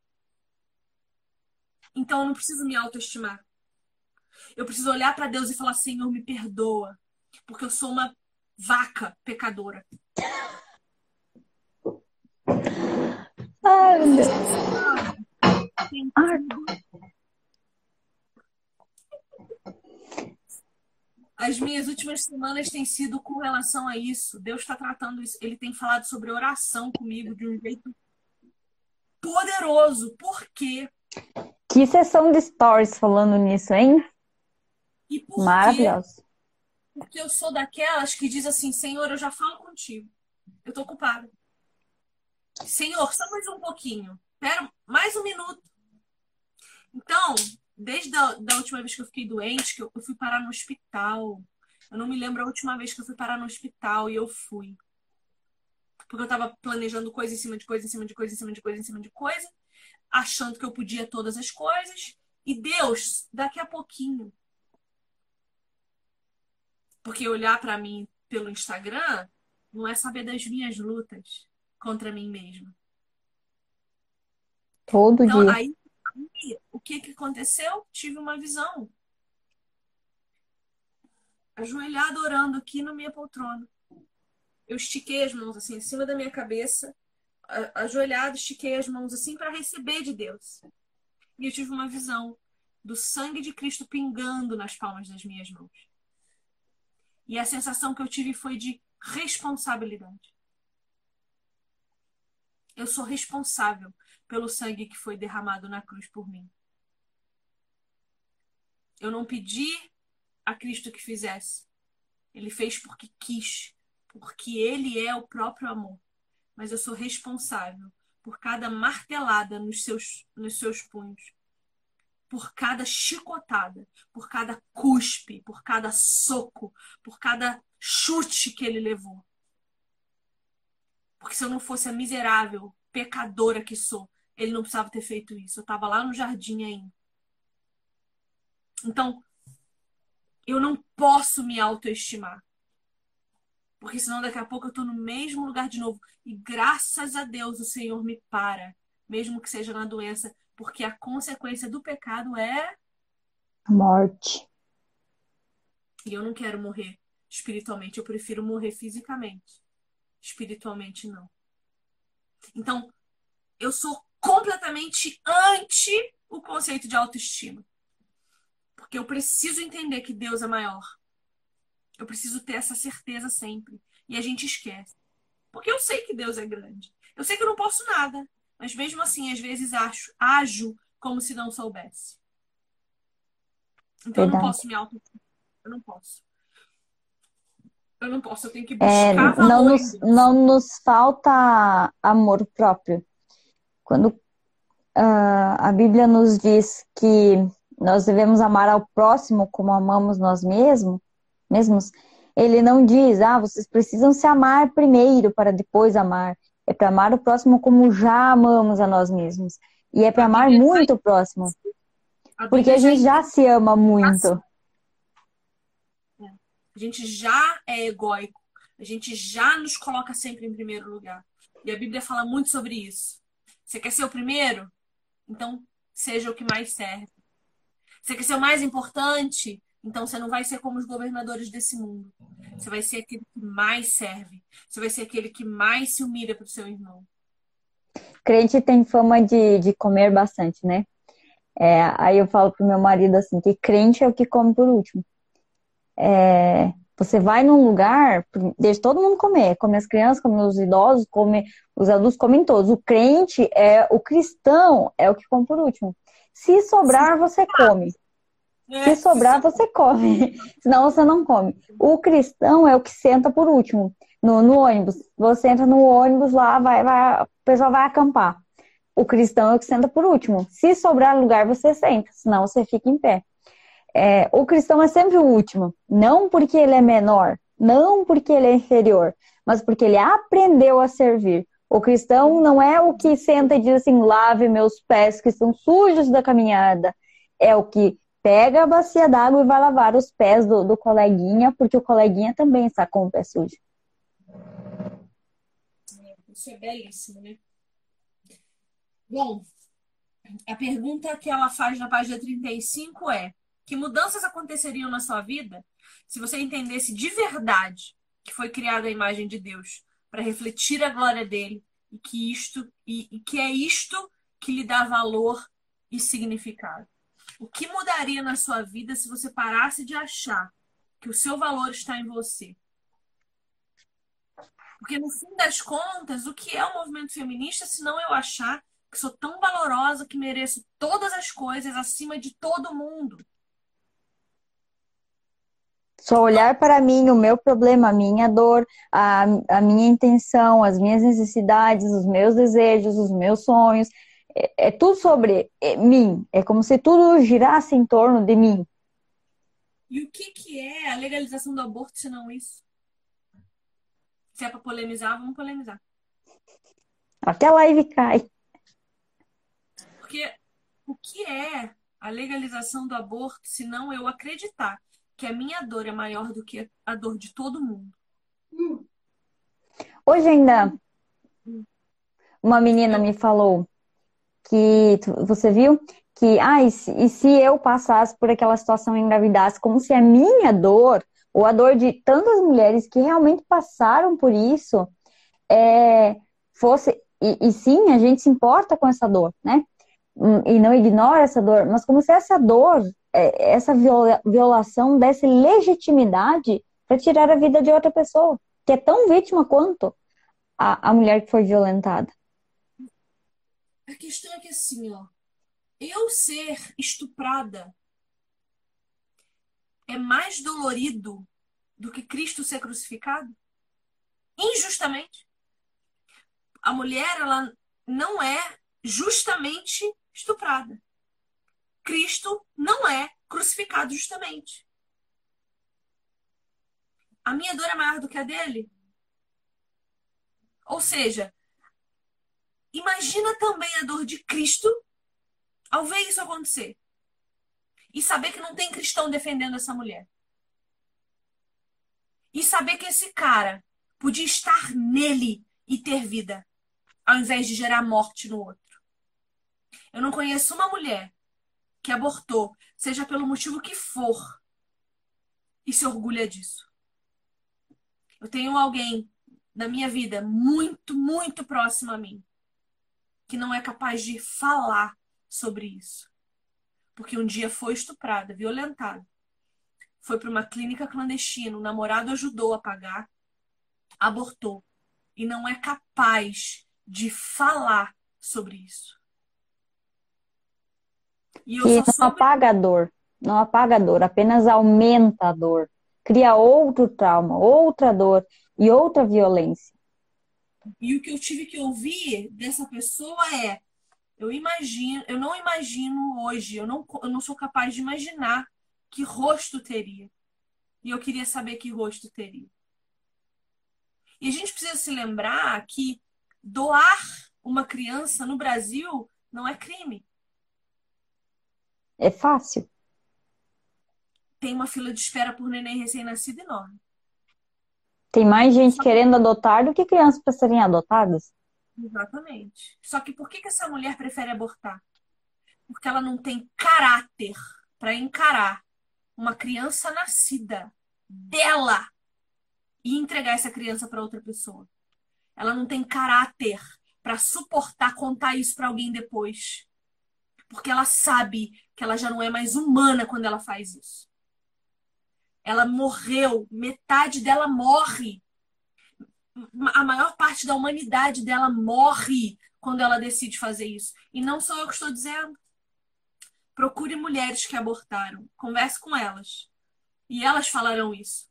Então eu não preciso me autoestimar. Eu preciso olhar para Deus e falar: Senhor, me perdoa, porque eu sou uma vaca pecadora. Ai, meu Deus. As minhas últimas semanas têm sido com relação a isso. Deus está tratando isso. Ele tem falado sobre oração comigo de um jeito poderoso. Por quê? Que sessão de stories falando nisso, hein? E por Maravilhoso. Quê? Porque eu sou daquelas que diz assim: Senhor, eu já falo contigo. Eu tô ocupada. Senhor, só mais um pouquinho. Espera mais um minuto. Então, desde a da última vez que eu fiquei doente, que eu, eu fui parar no hospital. Eu não me lembro a última vez que eu fui parar no hospital e eu fui. Porque eu tava planejando coisa em cima de coisa, em cima de coisa, em cima de coisa, em cima de coisa, achando que eu podia todas as coisas. E Deus, daqui a pouquinho. Porque olhar para mim pelo Instagram não é saber das minhas lutas contra mim mesma. Todo então, dia. Aí, aí, o que, que aconteceu? Tive uma visão. Ajoelhada orando aqui na minha poltrona. Eu estiquei as mãos assim em cima da minha cabeça, ajoelhado, estiquei as mãos assim para receber de Deus. E eu tive uma visão do sangue de Cristo pingando nas palmas das minhas mãos. E a sensação que eu tive foi de responsabilidade. Eu sou responsável pelo sangue que foi derramado na cruz por mim. Eu não pedi a Cristo que fizesse. Ele fez porque quis, porque ele é o próprio amor. Mas eu sou responsável por cada martelada nos seus, nos seus punhos, por cada chicotada, por cada cuspe, por cada soco, por cada chute que ele levou. Porque se eu não fosse a miserável, pecadora que sou, ele não precisava ter feito isso. Eu estava lá no jardim ainda. Então, eu não posso me autoestimar. Porque senão daqui a pouco eu estou no mesmo lugar de novo. E graças a Deus o Senhor me para, mesmo que seja na doença, porque a consequência do pecado é morte. E eu não quero morrer espiritualmente, eu prefiro morrer fisicamente espiritualmente não. Então, eu sou completamente anti o conceito de autoestima. Porque eu preciso entender que Deus é maior. Eu preciso ter essa certeza sempre. E a gente esquece. Porque eu sei que Deus é grande. Eu sei que eu não posso nada. Mas mesmo assim, às vezes acho, ajo como se não soubesse. Então Verdade. eu não posso me auto. Eu não posso. Eu não posso, eu tenho que buscar é, não nos, não nos falta amor próprio. Quando uh, a Bíblia nos diz que nós devemos amar ao próximo como amamos nós mesmos, mesmos, ele não diz, ah, vocês precisam se amar primeiro para depois amar. É para amar o próximo como já amamos a nós mesmos. E é para amar muito o próximo. Porque a gente já se ama muito. A gente já é egóico. A gente já nos coloca sempre em primeiro lugar. E a Bíblia fala muito sobre isso. Você quer ser o primeiro? Então, seja o que mais serve. Você quer ser o mais importante? Então, você não vai ser como os governadores desse mundo. Você vai ser aquele que mais serve. Você vai ser aquele que mais se humilha para o seu irmão. Crente tem fama de, de comer bastante, né? É, aí eu falo pro meu marido assim, que crente é o que come por último. É, Você vai num lugar, deixa todo mundo comer, come as crianças, come os idosos, come os adultos, comem todos. O crente é o cristão é o que come por último. Se sobrar, você come. É. Se sobrar, você come. Senão você não come. O cristão é o que senta por último. No, no ônibus. Você entra no ônibus lá, vai, vai, o pessoal vai acampar. O cristão é o que senta por último. Se sobrar lugar, você senta. Senão você fica em pé é, o cristão é sempre o último. Não porque ele é menor, não porque ele é inferior, mas porque ele aprendeu a servir. O cristão não é o que senta e diz assim: lave meus pés que estão sujos da caminhada. É o que pega a bacia d'água e vai lavar os pés do, do coleguinha, porque o coleguinha também está com o pé sujo. Isso é belíssimo, né? Bom, a pergunta que ela faz na página 35 é: que mudanças aconteceriam na sua vida se você entendesse de verdade que foi criada a imagem de Deus para refletir a glória dele e que isto e, e que é isto que lhe dá valor e significado. O que mudaria na sua vida se você parasse de achar que o seu valor está em você? Porque no fim das contas, o que é o movimento feminista se não eu achar que sou tão valorosa que mereço todas as coisas acima de todo mundo? Só olhar para mim, o meu problema, a minha dor, a, a minha intenção, as minhas necessidades, os meus desejos, os meus sonhos. É, é tudo sobre é, mim. É como se tudo girasse em torno de mim. E o que, que é a legalização do aborto se não isso? Se é para polemizar, vamos polemizar. Até a live cai. Porque o que é a legalização do aborto se não eu acreditar que a minha dor é maior do que a dor de todo mundo. Hoje ainda uma menina me falou que você viu que ah, e se, e se eu passasse por aquela situação e engravidasse, como se a minha dor ou a dor de tantas mulheres que realmente passaram por isso é, fosse e, e sim a gente se importa com essa dor, né? E não ignora essa dor, mas como se essa dor é, essa violação desse legitimidade para tirar a vida de outra pessoa, que é tão vítima quanto a, a mulher que foi violentada. A questão é que assim, ó, eu ser estuprada é mais dolorido do que Cristo ser crucificado? Injustamente. A mulher, ela não é justamente estuprada. Cristo não é crucificado justamente. A minha dor é maior do que a dele. Ou seja, imagina também a dor de Cristo ao ver isso acontecer. E saber que não tem cristão defendendo essa mulher. E saber que esse cara podia estar nele e ter vida, ao invés de gerar morte no outro. Eu não conheço uma mulher que abortou, seja pelo motivo que for, e se orgulha disso. Eu tenho alguém na minha vida muito, muito próximo a mim que não é capaz de falar sobre isso. Porque um dia foi estuprada, violentada. Foi para uma clínica clandestina, o namorado ajudou a pagar, abortou e não é capaz de falar sobre isso. E que não apaga a dor, não apaga a dor, apenas aumenta a dor. Cria outro trauma, outra dor e outra violência. E o que eu tive que ouvir dessa pessoa é: eu imagino, eu não imagino hoje, eu não, eu não sou capaz de imaginar que rosto teria. E eu queria saber que rosto teria. E a gente precisa se lembrar que doar uma criança no Brasil não é crime. É fácil. Tem uma fila de espera por neném recém-nascido enorme. Tem mais gente querendo adotar do que crianças para serem adotadas. Exatamente. Só que por que, que essa mulher prefere abortar? Porque ela não tem caráter para encarar uma criança nascida dela e entregar essa criança para outra pessoa. Ela não tem caráter para suportar contar isso para alguém depois. Porque ela sabe que ela já não é mais humana quando ela faz isso. Ela morreu, metade dela morre. A maior parte da humanidade dela morre quando ela decide fazer isso. E não sou eu que estou dizendo. Procure mulheres que abortaram, converse com elas. E elas falarão isso.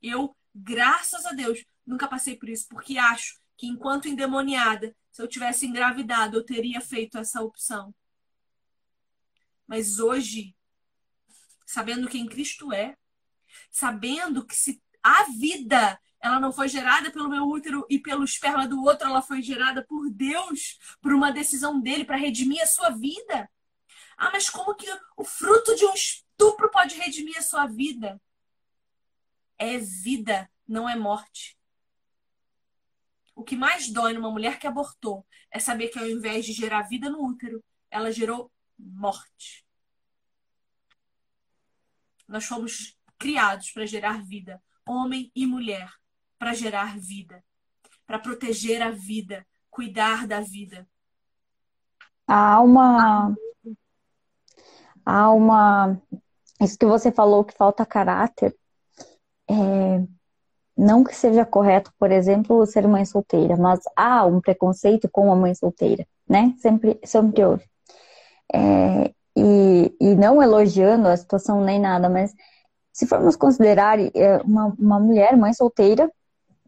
Eu, graças a Deus, nunca passei por isso, porque acho que enquanto endemoniada, se eu tivesse engravidado, eu teria feito essa opção. Mas hoje, sabendo quem Cristo é, sabendo que se a vida ela não foi gerada pelo meu útero e pelo esperma do outro, ela foi gerada por Deus, por uma decisão dele para redimir a sua vida. Ah, mas como que o fruto de um estupro pode redimir a sua vida? É vida, não é morte. O que mais dói numa mulher que abortou é saber que ao invés de gerar vida no útero, ela gerou morte. Nós fomos criados para gerar vida, homem e mulher, para gerar vida, para proteger a vida, cuidar da vida. Há uma há uma isso que você falou que falta caráter. É, não que seja correto, por exemplo, ser mãe solteira, mas há um preconceito com a mãe solteira, né? Sempre, sempre houve. É, e, e não elogiando a situação nem nada, mas se formos considerar é, uma, uma mulher, mãe solteira,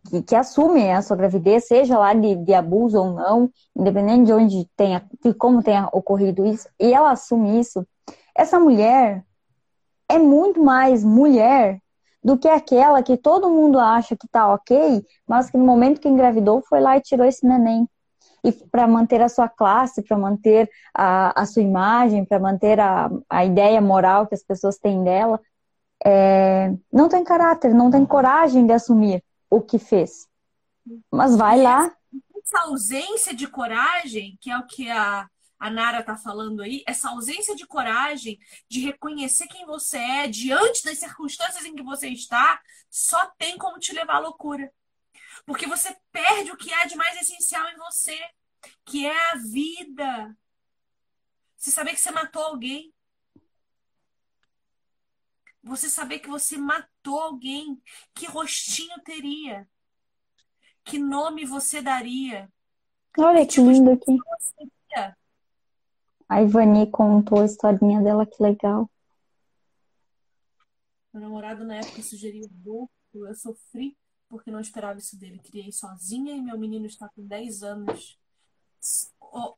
que, que, assume a sua gravidez, seja lá de, de, abuso ou não, independente de onde tenha, de como tenha ocorrido isso, e ela assume isso, essa mulher é muito mais mulher do que aquela que todo mundo acha que tá ok, mas que no momento que engravidou foi lá e tirou esse neném. E para manter a sua classe, para manter a, a sua imagem, para manter a, a ideia moral que as pessoas têm dela, é, não tem caráter, não tem coragem de assumir o que fez. Mas vai lá. Essa ausência de coragem, que é o que a a Nara está falando aí, essa ausência de coragem de reconhecer quem você é diante das circunstâncias em que você está, só tem como te levar à loucura. Porque você perde o que há de mais essencial em você, que é a vida. Você saber que você matou alguém. Você saber que você matou alguém. Que rostinho teria? Que nome você daria? Olha que, que tipo lindo aqui. A Ivani contou a historinha dela, que legal. Meu namorado na época sugeriu aborto, eu sofri porque não esperava isso dele. Criei sozinha e meu menino está com 10 anos. Ô,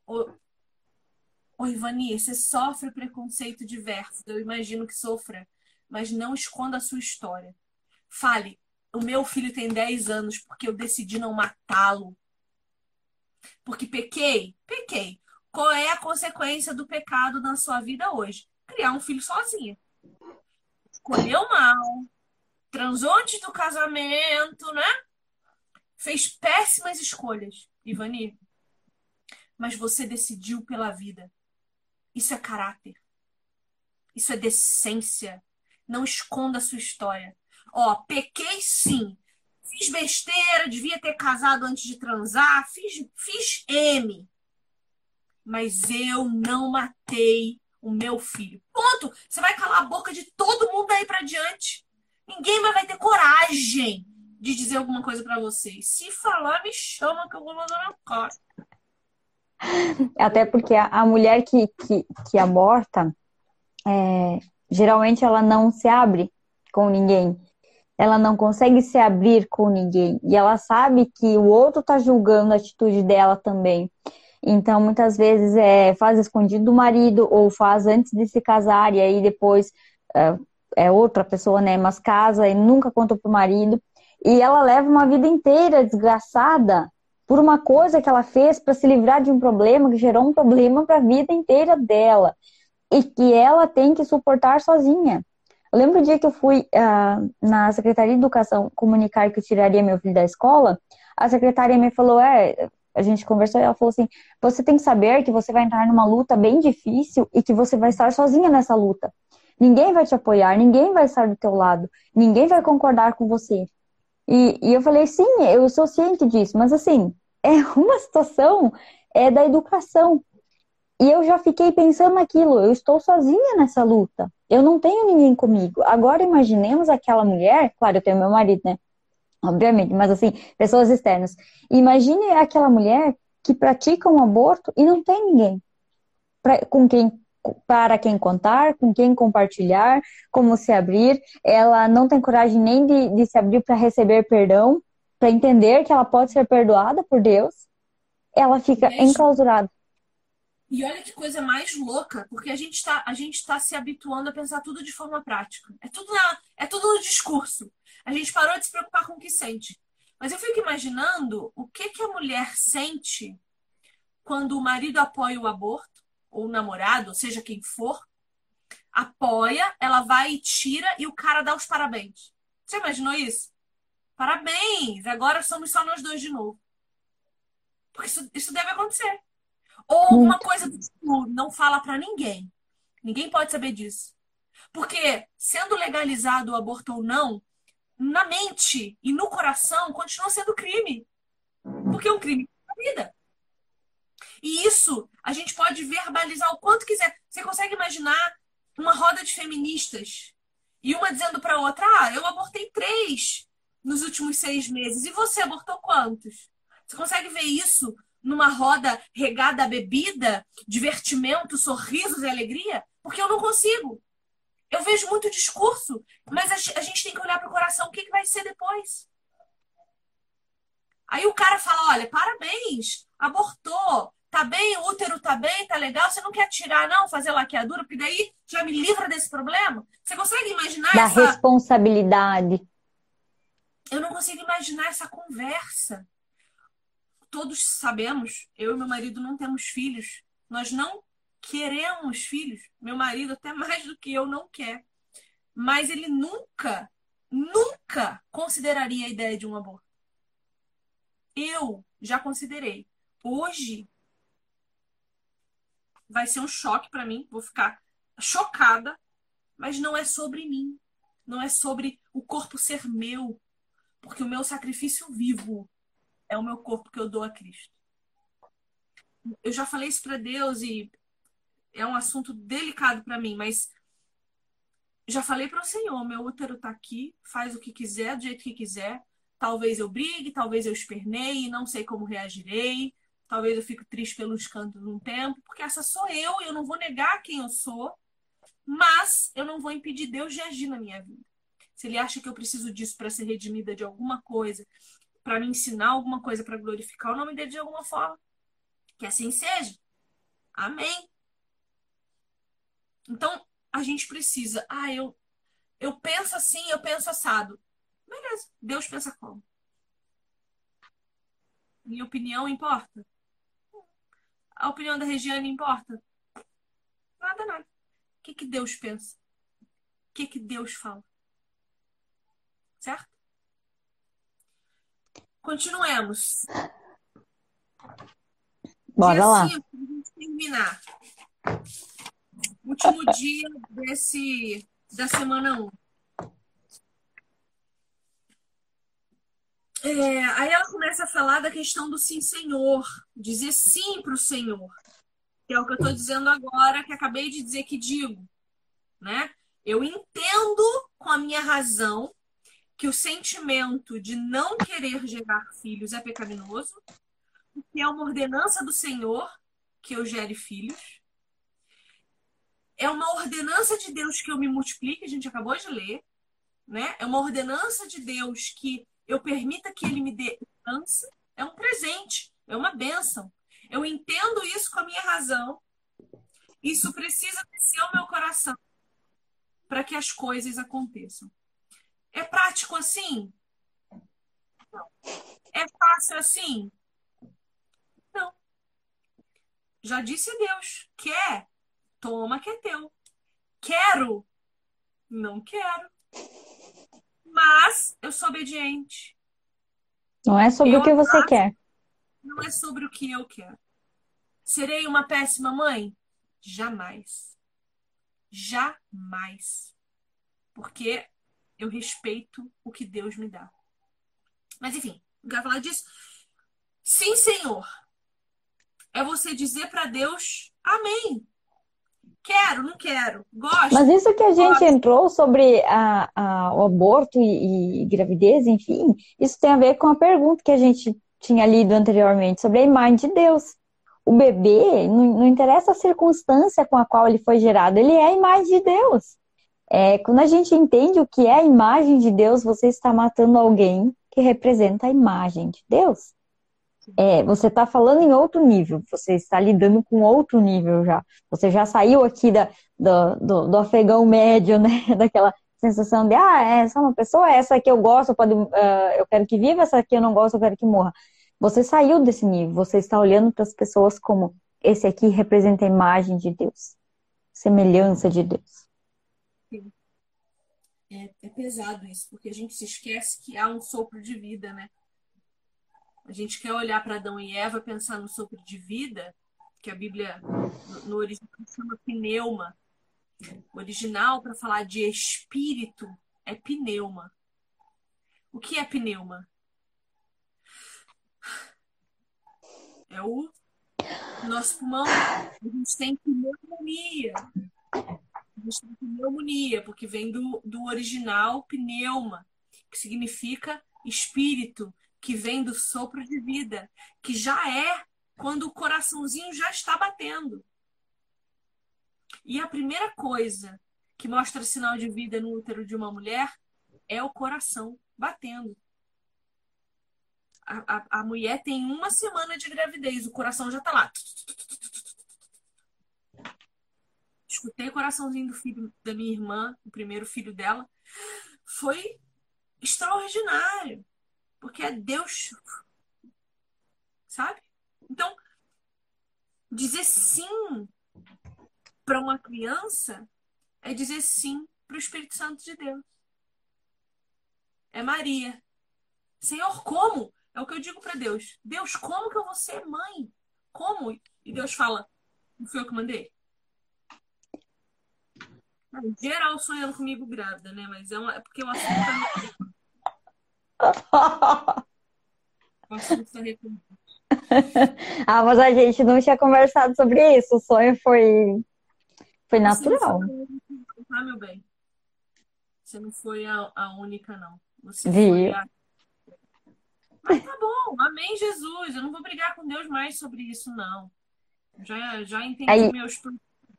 ô Ivani, você sofre preconceito diverso. Eu imagino que sofra, mas não esconda a sua história. Fale, o meu filho tem 10 anos porque eu decidi não matá-lo. Porque pequei? Pequei. Qual é a consequência do pecado na sua vida hoje? Criar um filho sozinha. Escolheu mal, transou antes do casamento, né? Fez péssimas escolhas, Ivani. Mas você decidiu pela vida. Isso é caráter. Isso é decência. Não esconda a sua história. Ó, pequei sim. Fiz besteira, devia ter casado antes de transar. Fiz, fiz M mas eu não matei o meu filho. Ponto. Você vai calar a boca de todo mundo aí para diante. Ninguém vai ter coragem de dizer alguma coisa para vocês. Se falar, me chama que eu vou mandar na cara. Até porque a, a mulher que, que, que aborta, é, geralmente ela não se abre com ninguém. Ela não consegue se abrir com ninguém. E ela sabe que o outro tá julgando a atitude dela também. Então, muitas vezes é, faz escondido do marido ou faz antes de se casar e aí depois é, é outra pessoa, né? Mas casa e nunca conta pro marido. E ela leva uma vida inteira desgraçada por uma coisa que ela fez para se livrar de um problema que gerou um problema para a vida inteira dela e que ela tem que suportar sozinha. Eu lembro o dia que eu fui uh, na Secretaria de Educação comunicar que eu tiraria meu filho da escola, a secretária me falou: é, a gente conversou e ela falou assim: você tem que saber que você vai entrar numa luta bem difícil e que você vai estar sozinha nessa luta. Ninguém vai te apoiar, ninguém vai estar do teu lado, ninguém vai concordar com você. E, e eu falei: sim, eu sou ciente disso, mas assim, é uma situação é da educação. E eu já fiquei pensando naquilo, eu estou sozinha nessa luta. Eu não tenho ninguém comigo. Agora imaginemos aquela mulher, claro, eu tenho meu marido, né? Obviamente, mas assim, pessoas externas. Imagine aquela mulher que pratica um aborto e não tem ninguém pra, com quem para quem contar, com quem compartilhar, como se abrir. Ela não tem coragem nem de, de se abrir para receber perdão, para entender que ela pode ser perdoada por Deus. Ela fica enclausurada. E olha que coisa mais louca, porque a gente está a gente tá se habituando a pensar tudo de forma prática. É tudo na, é tudo no discurso. A gente parou de se preocupar com o que sente. Mas eu fico imaginando o que que a mulher sente quando o marido apoia o aborto ou o namorado, seja quem for, apoia, ela vai e tira e o cara dá os parabéns. Você imaginou isso? Parabéns! Agora somos só nós dois de novo. Porque isso, isso deve acontecer. Ou alguma coisa do tipo, não fala para ninguém. Ninguém pode saber disso. Porque, sendo legalizado o aborto ou não, na mente e no coração continua sendo crime. Porque é um crime da vida. E isso a gente pode verbalizar o quanto quiser. Você consegue imaginar uma roda de feministas e uma dizendo para outra: Ah, eu abortei três nos últimos seis meses. E você abortou quantos? Você consegue ver isso numa roda regada a bebida, divertimento, sorrisos e alegria? Porque eu não consigo. Eu vejo muito discurso, mas a gente tem que olhar para o coração o que, que vai ser depois. Aí o cara fala: olha, parabéns, abortou, tá bem, o útero tá bem, tá legal, você não quer tirar, não, fazer laqueadura, porque daí já me livra desse problema? Você consegue imaginar da essa... responsabilidade? Eu não consigo imaginar essa conversa todos sabemos, eu e meu marido não temos filhos. Nós não queremos filhos. Meu marido, até mais do que eu, não quer. Mas ele nunca, nunca consideraria a ideia de um aborto. Eu já considerei. Hoje vai ser um choque para mim. Vou ficar chocada. Mas não é sobre mim. Não é sobre o corpo ser meu. Porque o meu sacrifício vivo é o meu corpo que eu dou a Cristo. Eu já falei isso para Deus e é um assunto delicado para mim, mas já falei para o Senhor, meu útero está aqui, faz o que quiser, do jeito que quiser. Talvez eu brigue, talvez eu esperneie, não sei como reagirei. Talvez eu fique triste pelos cantos um tempo, porque essa sou eu, eu não vou negar quem eu sou, mas eu não vou impedir Deus de agir na minha vida. Se ele acha que eu preciso disso para ser redimida de alguma coisa, para me ensinar alguma coisa para glorificar o nome dele de alguma forma. Que assim seja. Amém. Então, a gente precisa. Ah, eu, eu penso assim, eu penso assado. Beleza. Deus pensa como? Minha opinião importa? A opinião da Regiane importa? Nada, nada. O que, que Deus pensa? O que, que Deus fala? Certo? Continuemos. Bora dia lá. Cinco, terminar. Último dia desse, da semana 1. Um. É, aí ela começa a falar da questão do sim, senhor. Dizer sim para o senhor. Que é o que eu estou dizendo agora, que acabei de dizer que digo. Né? Eu entendo com a minha razão que o sentimento de não querer gerar filhos é pecaminoso, que é uma ordenança do Senhor que eu gere filhos. É uma ordenança de Deus que eu me multiplique, a gente acabou de ler, né? É uma ordenança de Deus que eu permita que ele me dê herança, é um presente, é uma bênção. Eu entendo isso com a minha razão. Isso precisa descer ao meu coração para que as coisas aconteçam. É prático assim? Não. É fácil assim? Não. Já disse Deus: quer? Toma que é teu. Quero? Não quero. Mas eu sou obediente. Não é sobre eu o que você quer. Não é sobre o que eu quero. Serei uma péssima mãe? Jamais. Jamais. Porque eu respeito o que Deus me dá. Mas enfim, não quero falar disso. Sim, Senhor. É você dizer para Deus amém. Quero, não quero. Gosto. Mas isso que a gente entrou sobre a, a, o aborto e, e gravidez, enfim, isso tem a ver com a pergunta que a gente tinha lido anteriormente sobre a imagem de Deus. O bebê, não, não interessa a circunstância com a qual ele foi gerado, ele é a imagem de Deus. É, quando a gente entende o que é a imagem de Deus, você está matando alguém que representa a imagem de Deus. É, você está falando em outro nível, você está lidando com outro nível já. Você já saiu aqui da, do, do, do afegão médio, né? Daquela sensação de, ah, essa é uma pessoa, essa aqui eu gosto, pode, uh, eu quero que viva, essa aqui eu não gosto, eu quero que morra. Você saiu desse nível, você está olhando para as pessoas como esse aqui representa a imagem de Deus, semelhança de Deus. É, é pesado isso, porque a gente se esquece que há um sopro de vida, né? A gente quer olhar para Adão e Eva, pensar no sopro de vida, que a Bíblia no original chama pneuma. O original para falar de espírito é pneuma. O que é pneuma? É o nosso pulmão. A gente tem pneumonia. A gente tem pneumonia, porque vem do, do original pneuma, que significa espírito, que vem do sopro de vida, que já é quando o coraçãozinho já está batendo. E a primeira coisa que mostra sinal de vida no útero de uma mulher é o coração batendo. A, a, a mulher tem uma semana de gravidez, o coração já está lá. Escutei o coraçãozinho do filho da minha irmã, o primeiro filho dela. Foi extraordinário. Porque é Deus. Sabe? Então, dizer sim para uma criança é dizer sim para o Espírito Santo de Deus. É Maria. Senhor, como? É o que eu digo para Deus. Deus, como que eu vou ser mãe? Como? E Deus fala, não fui eu que mandei? Geral sonhando comigo grávida, né? Mas é, uma, é porque o assunto ah, mas a gente não tinha conversado sobre isso. O sonho foi, foi natural. Ah, meu bem. Você não foi a, a única, não. Você Viu? foi a... Mas tá bom, amém, Jesus. Eu não vou brigar com Deus mais sobre isso, não. Já, já entendi aí, meus.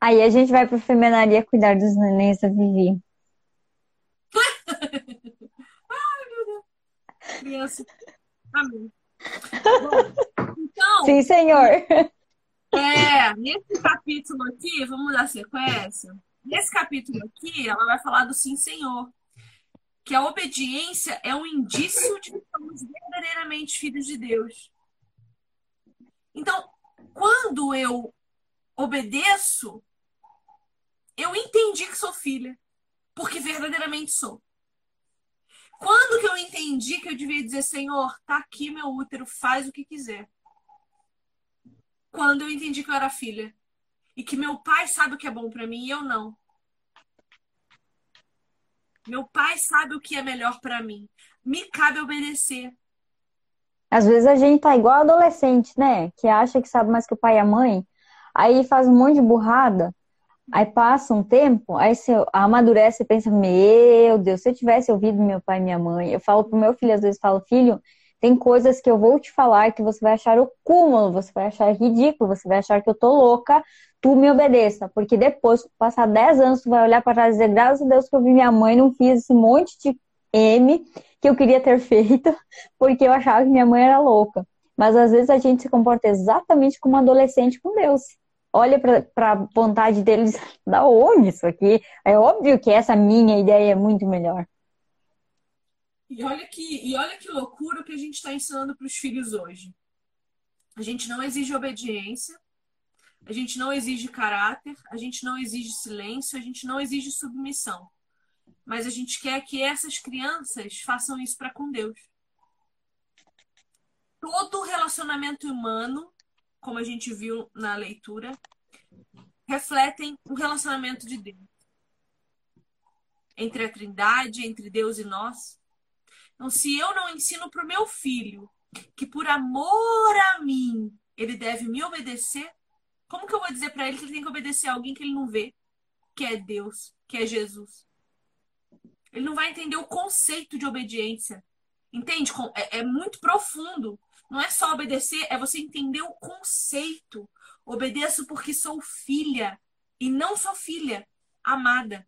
Aí a gente vai pra femenaria cuidar dos nenéns da Vivi. Criança. Amém. Bom, então. Sim, senhor. É, nesse capítulo aqui, vamos dar sequência. Nesse capítulo aqui, ela vai falar do sim, senhor. Que a obediência é um indício de que somos verdadeiramente filhos de Deus. Então, quando eu obedeço, eu entendi que sou filha, porque verdadeiramente sou. Quando que eu entendi que eu devia dizer, Senhor, tá aqui meu útero, faz o que quiser? Quando eu entendi que eu era filha e que meu pai sabe o que é bom para mim e eu não. Meu pai sabe o que é melhor para mim. Me cabe obedecer. Às vezes a gente tá igual adolescente, né? Que acha que sabe mais que o pai e a mãe. Aí faz um monte de burrada. Aí passa um tempo, aí você amadurece e pensa, meu Deus, se eu tivesse ouvido meu pai e minha mãe, eu falo pro meu filho, às vezes falo, filho, tem coisas que eu vou te falar que você vai achar o cúmulo, você vai achar ridículo, você vai achar que eu tô louca, tu me obedeça. Porque depois, passar 10 anos, tu vai olhar para trás e dizer, graças a Deus que eu vi minha mãe, não fiz esse monte de M que eu queria ter feito, porque eu achava que minha mãe era louca. Mas às vezes a gente se comporta exatamente como um adolescente com Deus olha para a vontade deles, da onde isso aqui? É óbvio que essa minha ideia é muito melhor. E olha que, e olha que loucura que a gente está ensinando para os filhos hoje. A gente não exige obediência, a gente não exige caráter, a gente não exige silêncio, a gente não exige submissão. Mas a gente quer que essas crianças façam isso para com Deus. Todo relacionamento humano como a gente viu na leitura, refletem o relacionamento de Deus entre a Trindade, entre Deus e nós. Então, se eu não ensino para o meu filho que por amor a mim ele deve me obedecer, como que eu vou dizer para ele que ele tem que obedecer a alguém que ele não vê, que é Deus, que é Jesus. Ele não vai entender o conceito de obediência. Entende? É, é muito profundo. Não é só obedecer, é você entender o conceito. Obedeço porque sou filha e não sou filha amada.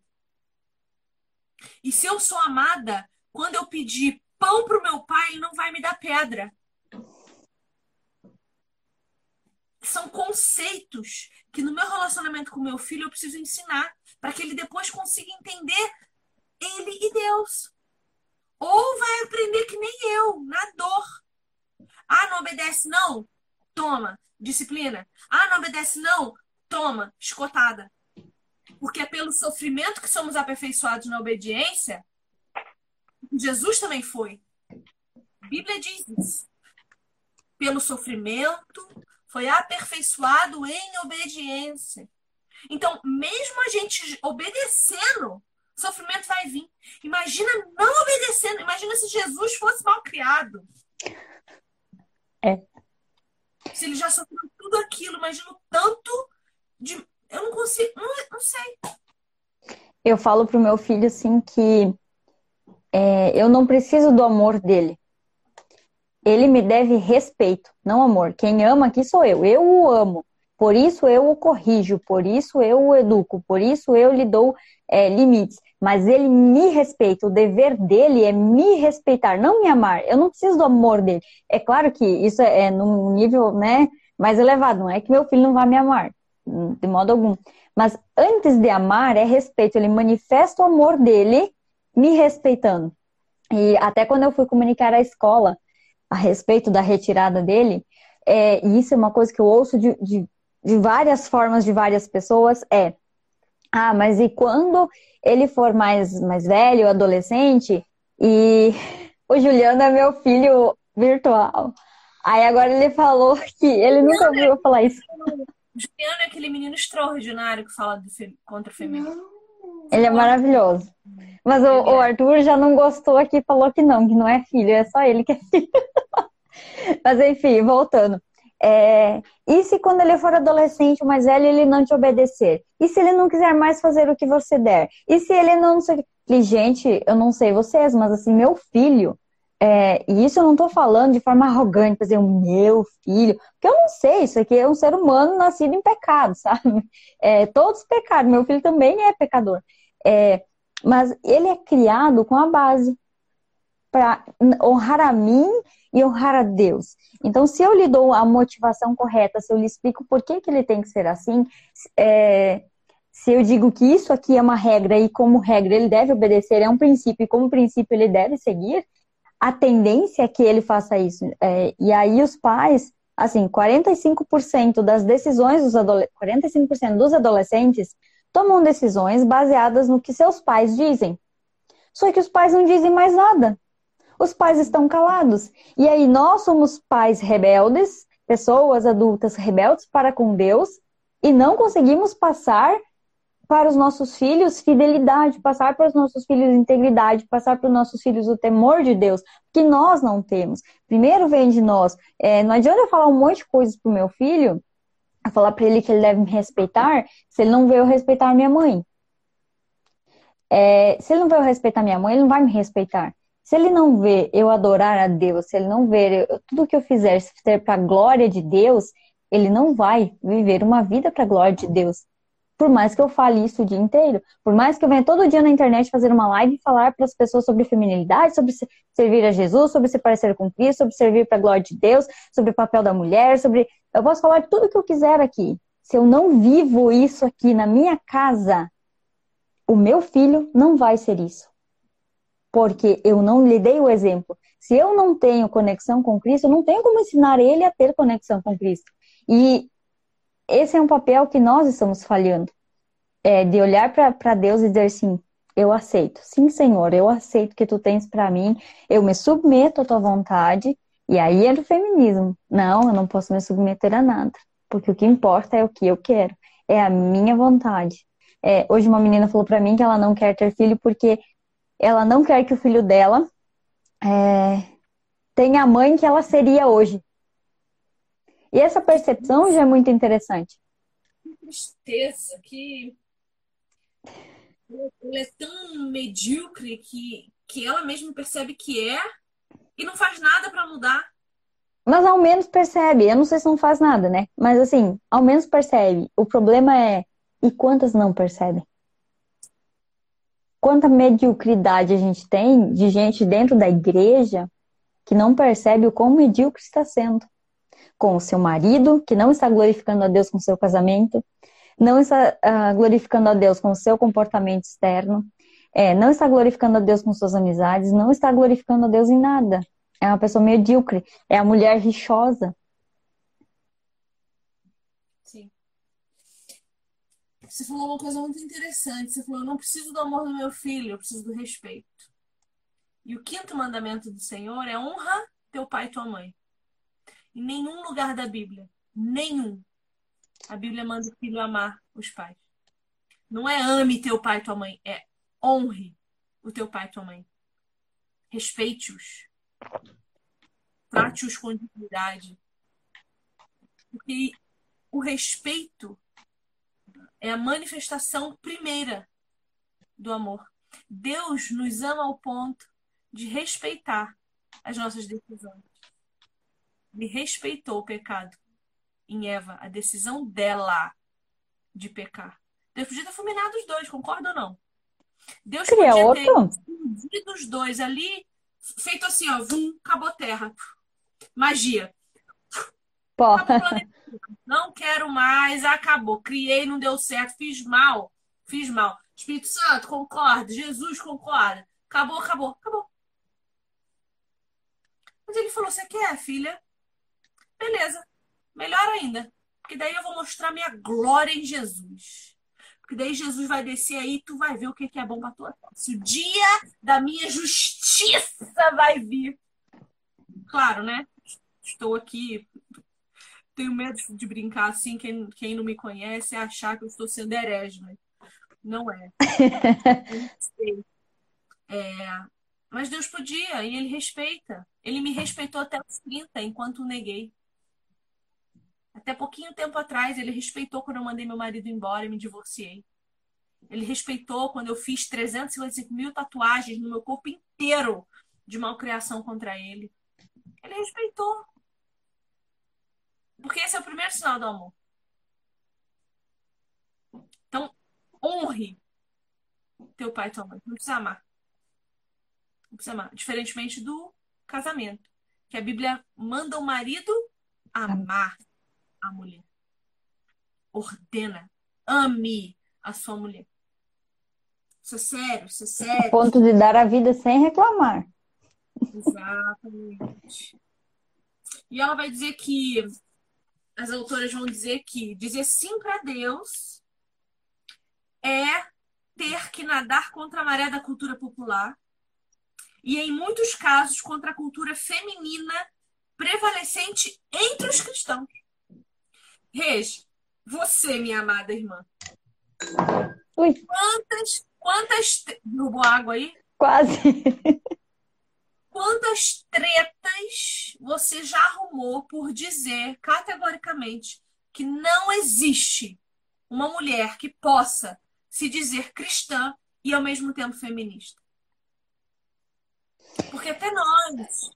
E se eu sou amada, quando eu pedir pão para o meu pai, ele não vai me dar pedra. São conceitos que no meu relacionamento com meu filho eu preciso ensinar para que ele depois consiga entender ele e Deus. Ou vai aprender que nem eu, na dor. Ah, não obedece não? Toma, disciplina. Ah, não obedece não? Toma, escotada. Porque é pelo sofrimento que somos aperfeiçoados na obediência. Jesus também foi. A Bíblia diz isso. Pelo sofrimento foi aperfeiçoado em obediência. Então, mesmo a gente obedecendo, sofrimento vai vir. Imagina não obedecendo. Imagina se Jesus fosse mal criado. É. Se ele já sofreu tudo aquilo, imagina o tanto de eu não consigo, não, não sei. Eu falo pro meu filho assim que é, eu não preciso do amor dele. Ele me deve respeito, não amor. Quem ama aqui sou eu. Eu o amo. Por isso eu o corrijo, por isso eu o educo, por isso eu lhe dou é, limites. Mas ele me respeita. O dever dele é me respeitar, não me amar. Eu não preciso do amor dele. É claro que isso é, é num nível né, mais elevado. Não é que meu filho não vai me amar de modo algum. Mas antes de amar é respeito. Ele manifesta o amor dele me respeitando. E até quando eu fui comunicar à escola a respeito da retirada dele, é, e isso é uma coisa que eu ouço de, de, de várias formas de várias pessoas, é ah, mas e quando ele for mais, mais velho, adolescente, e o Juliano é meu filho virtual. Aí agora ele falou que ele nunca ouviu falar isso. Juliano é aquele menino extraordinário que fala fe... contra o feminino. Ele é maravilhoso. Mas o, o, é. Arthur já não gostou aqui, falou que não, que não é filho, é só ele que é filho. Mas enfim, voltando. É... E se quando ele for adolescente, mais velho, ele não te obedecer? E se ele não quiser mais fazer o que você der? E se ele não... Gente, eu não sei vocês, mas assim, meu filho, é, e isso eu não estou falando de forma arrogante, dizer, o meu filho, porque eu não sei, isso aqui é um ser humano nascido em pecado, sabe? É, todos pecados, meu filho também é pecador. É, mas ele é criado com a base para honrar a mim e honrar a Deus. Então, se eu lhe dou a motivação correta, se eu lhe explico por que, que ele tem que ser assim, é, se eu digo que isso aqui é uma regra e como regra ele deve obedecer, é um princípio e como princípio ele deve seguir, a tendência é que ele faça isso. É, e aí os pais, assim, 45% das decisões dos adolescentes, 45% dos adolescentes tomam decisões baseadas no que seus pais dizem. Só que os pais não dizem mais nada. Os pais estão calados. E aí nós somos pais rebeldes, pessoas adultas rebeldes para com Deus, e não conseguimos passar para os nossos filhos fidelidade, passar para os nossos filhos integridade, passar para os nossos filhos o temor de Deus, que nós não temos. Primeiro vem de nós. É, não adianta eu falar um monte de coisas para o meu filho, falar para ele que ele deve me respeitar, se ele não veio respeitar minha mãe. É, se ele não veio respeitar minha mãe, ele não vai me respeitar. Se ele não vê eu adorar a Deus, se ele não ver tudo que eu fizer ser para a glória de Deus, ele não vai viver uma vida para a glória de Deus. Por mais que eu fale isso o dia inteiro, por mais que eu venha todo dia na internet fazer uma live e falar para as pessoas sobre feminilidade, sobre servir a Jesus, sobre se parecer com Cristo, sobre servir para a glória de Deus, sobre o papel da mulher, sobre. Eu posso falar tudo que eu quiser aqui. Se eu não vivo isso aqui na minha casa, o meu filho não vai ser isso. Porque eu não lhe dei o exemplo. Se eu não tenho conexão com Cristo, eu não tenho como ensinar ele a ter conexão com Cristo. E esse é um papel que nós estamos falhando. É, de olhar para Deus e dizer assim: eu aceito. Sim, Senhor, eu aceito que tu tens para mim, eu me submeto à tua vontade. E aí é o feminismo. Não, eu não posso me submeter a nada. Porque o que importa é o que eu quero, é a minha vontade. É, hoje uma menina falou para mim que ela não quer ter filho porque ela não quer que o filho dela é, tenha a mãe que ela seria hoje. E essa percepção já é muito interessante. Que tristeza, que. ela é tão medíocre que, que ela mesma percebe que é e não faz nada para mudar. Mas ao menos percebe. Eu não sei se não faz nada, né? Mas assim, ao menos percebe. O problema é, e quantas não percebem? Quanta mediocridade a gente tem de gente dentro da igreja que não percebe o quão medíocre está sendo. Com o seu marido, que não está glorificando a Deus com o seu casamento, não está uh, glorificando a Deus com o seu comportamento externo, é, não está glorificando a Deus com suas amizades, não está glorificando a Deus em nada. É uma pessoa medíocre, é a mulher rixosa. Sim. Você falou uma coisa muito interessante. Você falou: eu não preciso do amor do meu filho, eu preciso do respeito. E o quinto mandamento do Senhor é honra teu pai e tua mãe. Em nenhum lugar da Bíblia, nenhum, a Bíblia manda o filho amar os pais. Não é ame teu pai e tua mãe, é honre o teu pai e tua mãe. Respeite-os. Trate-os com dignidade. Porque o respeito é a manifestação primeira do amor. Deus nos ama ao ponto de respeitar as nossas decisões. Ele respeitou o pecado em Eva, a decisão dela de pecar. Deus podia ter fulminado os dois, concorda ou não? Deus Queria podia ter os dois ali, feito assim, ó, vum, acabou terra. Magia. Pô. Não quero mais, acabou. Criei, não deu certo, fiz mal, fiz mal. Espírito Santo, concorda. Jesus, concorda. Acabou, acabou, acabou. Mas ele falou: Você quer, filha? Beleza. Melhor ainda. Porque daí eu vou mostrar minha glória em Jesus. Porque daí Jesus vai descer aí e tu vai ver o que é bom pra tua Se o dia da minha justiça vai vir. Claro, né? Estou aqui. Tenho medo de brincar assim. Quem, quem não me conhece é achar que eu estou sendo herege, mas não é. é. Mas Deus podia e ele respeita. Ele me respeitou até os 30, enquanto neguei. Até pouquinho tempo atrás, ele respeitou quando eu mandei meu marido embora e me divorciei. Ele respeitou quando eu fiz 355 mil tatuagens no meu corpo inteiro de malcriação contra ele. Ele respeitou. Porque esse é o primeiro sinal do amor. Então, honre teu pai e tua mãe. Não precisa amar. Não precisa amar. Diferentemente do casamento. Que a Bíblia manda o marido amar a mulher. Ordena. Ame a sua mulher. Isso é sério, isso é sério. A ponto de dar a vida sem reclamar. Exatamente. E ela vai dizer que as autoras vão dizer que dizer sim para Deus é ter que nadar contra a maré da cultura popular e, em muitos casos, contra a cultura feminina prevalecente entre os cristãos. Regi, você, minha amada irmã. Ui. Quantas, quantas. Derrubou água aí? Quase. Quantas tretas você já arrumou por dizer categoricamente que não existe uma mulher que possa se dizer cristã e ao mesmo tempo feminista? Porque até nós,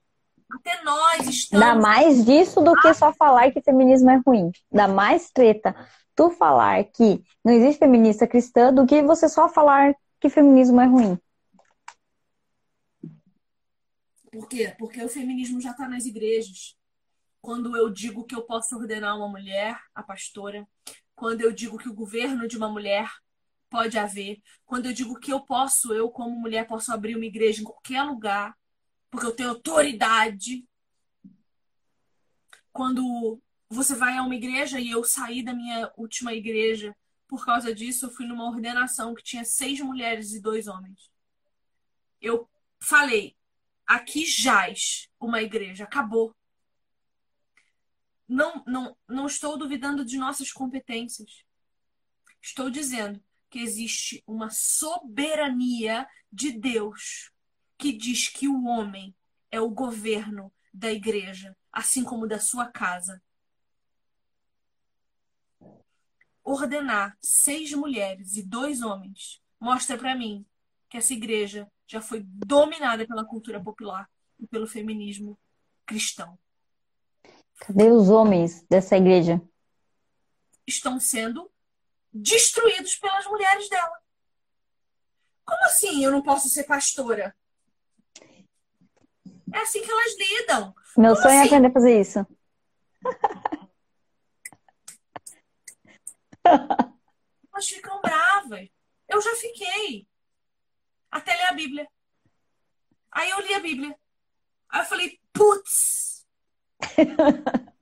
até nós estamos. Dá mais disso do que só falar que feminismo é ruim. Dá mais treta tu falar que não existe feminista cristã do que você só falar que feminismo é ruim. Por quê? Porque o feminismo já está nas igrejas. Quando eu digo que eu posso ordenar uma mulher, a pastora, quando eu digo que o governo de uma mulher pode haver, quando eu digo que eu posso, eu como mulher posso abrir uma igreja em qualquer lugar, porque eu tenho autoridade. Quando você vai a uma igreja e eu saí da minha última igreja por causa disso, eu fui numa ordenação que tinha seis mulheres e dois homens. Eu falei, aqui jaz uma igreja, acabou. Não, não, não estou duvidando de nossas competências. Estou dizendo que existe uma soberania de Deus que diz que o homem é o governo da igreja, assim como da sua casa. ordenar seis mulheres e dois homens mostra para mim que essa igreja já foi dominada pela cultura popular e pelo feminismo cristão. Cadê os homens dessa igreja? Estão sendo destruídos pelas mulheres dela. Como assim eu não posso ser pastora? É assim que elas lidam. Meu Como sonho é assim? aprender a fazer isso. Elas ficam bravas. Eu já fiquei. Até ler a Bíblia. Aí eu li a Bíblia. Aí eu falei, putz.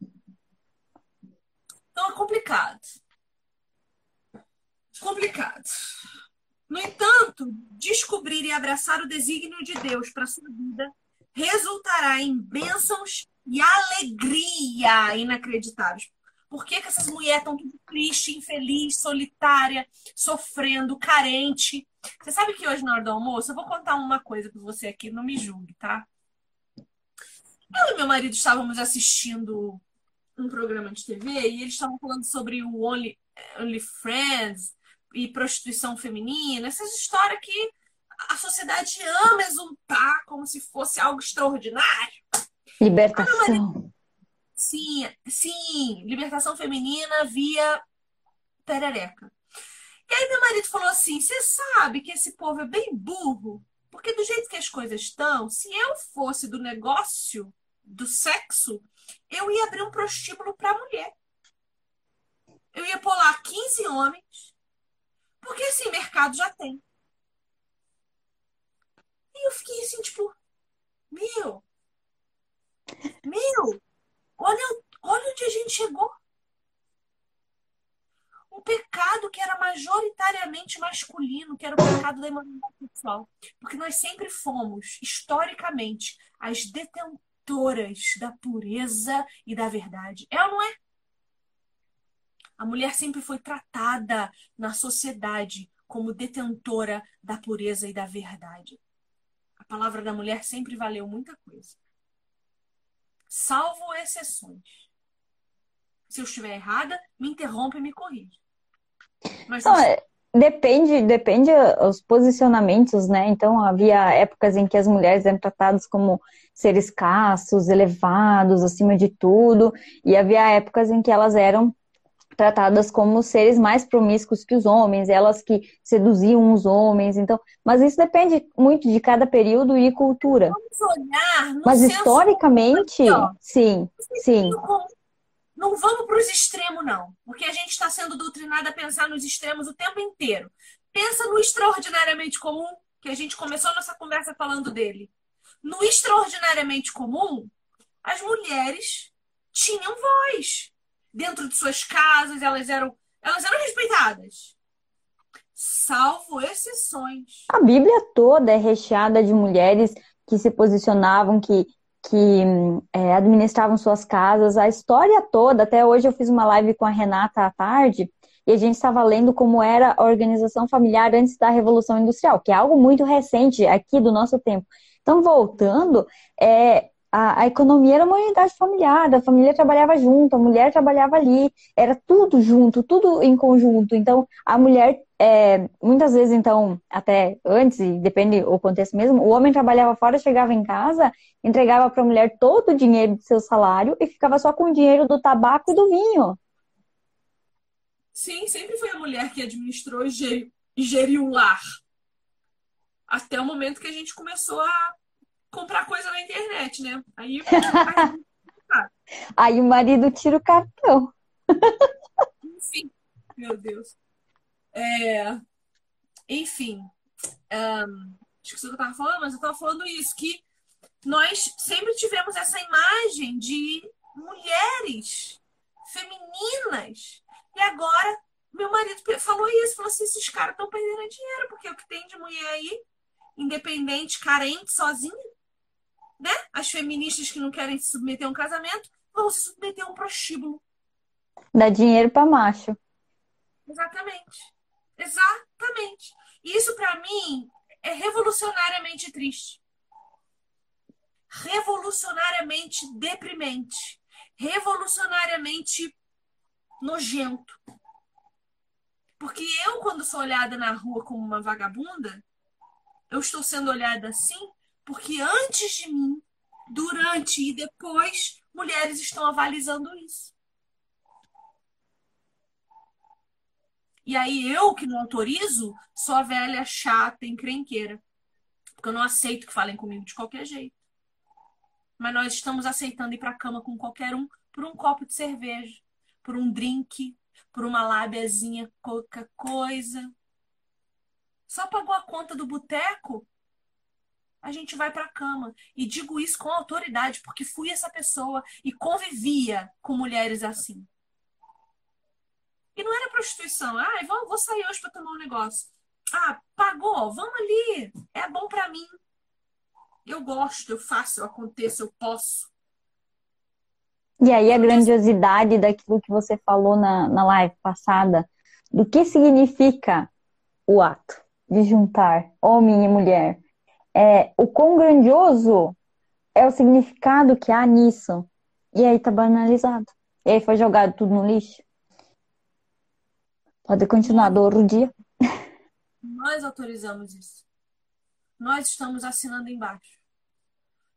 Então é complicado. Complicado. No entanto, descobrir e abraçar o desígnio de Deus para sua vida resultará em bênçãos e alegria inacreditáveis. Por que, que essas mulheres estão tudo triste, infeliz, solitária, sofrendo, carente? Você sabe que hoje, na hora do almoço, eu vou contar uma coisa para você aqui, não me julgue, tá? Eu e meu marido estávamos assistindo um programa de TV e eles estavam falando sobre o Only, Only Friends e prostituição feminina, essas histórias que a sociedade ama exultar como se fosse algo extraordinário. Libertação. Sim, sim, libertação feminina via perereca. E aí meu marido falou assim: você sabe que esse povo é bem burro, porque do jeito que as coisas estão, se eu fosse do negócio do sexo, eu ia abrir um prostíbulo para mulher. Eu ia lá 15 homens, porque assim, mercado já tem. E eu fiquei assim, tipo, meu, meu, olha, olha onde a gente chegou. Um pecado que era majoritariamente masculino, que era o pecado da imoralidade sexual. Porque nós sempre fomos, historicamente, as detentoras da pureza e da verdade. É ou não é? A mulher sempre foi tratada na sociedade como detentora da pureza e da verdade. A palavra da mulher sempre valeu muita coisa. Salvo exceções. Se eu estiver errada, me interrompe e me corrige. Mas Não, é, depende, depende os posicionamentos, né? Então havia épocas em que as mulheres eram tratadas como seres castos, elevados, acima de tudo, e havia épocas em que elas eram tratadas como seres mais promíscuos que os homens, elas que seduziam os homens, então, mas isso depende muito de cada período e cultura. vamos olhar no Mas historicamente, sim, sim. Não vamos para os extremos, não. Porque a gente está sendo doutrinada a pensar nos extremos o tempo inteiro. Pensa no extraordinariamente comum, que a gente começou nossa conversa falando dele. No extraordinariamente comum, as mulheres tinham voz. Dentro de suas casas, elas eram, elas eram respeitadas. Salvo exceções. A Bíblia toda é recheada de mulheres que se posicionavam, que, que é, administravam suas casas, a história toda. Até hoje eu fiz uma live com a Renata à tarde e a gente estava lendo como era a organização familiar antes da Revolução Industrial, que é algo muito recente aqui do nosso tempo. Então, voltando, é, a, a economia era uma unidade familiar, a família trabalhava junto, a mulher trabalhava ali, era tudo junto, tudo em conjunto. Então, a mulher, é, muitas vezes, então, até antes, depende do contexto mesmo, o homem trabalhava fora, chegava em casa, entregava para a mulher todo o dinheiro do seu salário e ficava só com o dinheiro do tabaco e do vinho. Sim, sempre foi a mulher que administrou e geriu o lar. Até o momento que a gente começou a comprar coisa na internet, né? Aí, Aí o marido tira o cartão. enfim, meu Deus. É, enfim, um, esqueci o que eu tava falando, mas eu tava falando isso, que nós sempre tivemos essa imagem de mulheres femininas. E agora, meu marido falou isso, falou assim, esses caras estão perdendo dinheiro, porque o que tem de mulher aí, independente, carente, sozinha, né? As feministas que não querem se submeter a um casamento vão se submeter a um prostíbulo. Dá dinheiro para macho. Exatamente. Exatamente. Isso para mim é revolucionariamente triste. Revolucionariamente deprimente. Revolucionariamente nojento. Porque eu, quando sou olhada na rua como uma vagabunda, eu estou sendo olhada assim porque antes de mim, durante e depois, mulheres estão avalizando isso. E aí eu, que não autorizo, sou a velha chata, encrenqueira. Porque eu não aceito que falem comigo de qualquer jeito. Mas nós estamos aceitando ir para a cama com qualquer um por um copo de cerveja, por um drink, por uma lábiazinha, qualquer coisa. Só pagou a conta do boteco, a gente vai para a cama. E digo isso com autoridade, porque fui essa pessoa e convivia com mulheres assim. E não era prostituição. Ah, vou, vou sair hoje para tomar um negócio. Ah, pagou, vamos ali. É bom para mim. Eu gosto, eu faço, eu aconteço, eu posso. E aí a grandiosidade daquilo que você falou na, na live passada, do que significa o ato de juntar homem e mulher. É, o quão grandioso é o significado que há nisso. E aí tá banalizado. E aí foi jogado tudo no lixo. Pode continuar do outro dia. Nós autorizamos isso. Nós estamos assinando embaixo.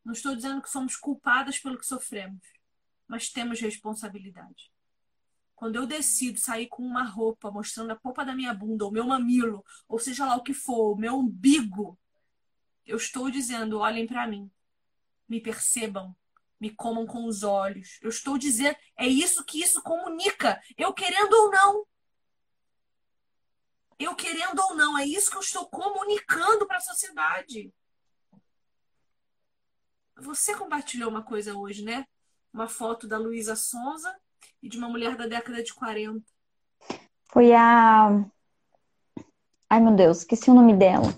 Não estou dizendo que somos culpadas pelo que sofremos, mas temos responsabilidade. Quando eu decido sair com uma roupa mostrando a polpa da minha bunda, o meu mamilo, ou seja lá o que for, o meu umbigo, eu estou dizendo: olhem para mim, me percebam, me comam com os olhos. Eu estou dizendo, é isso que isso comunica, eu querendo ou não eu querendo ou não, é isso que eu estou comunicando para a sociedade. Você compartilhou uma coisa hoje, né? Uma foto da Luísa Sonza e de uma mulher da década de 40. Foi a. Ai, meu Deus, esqueci o nome dela.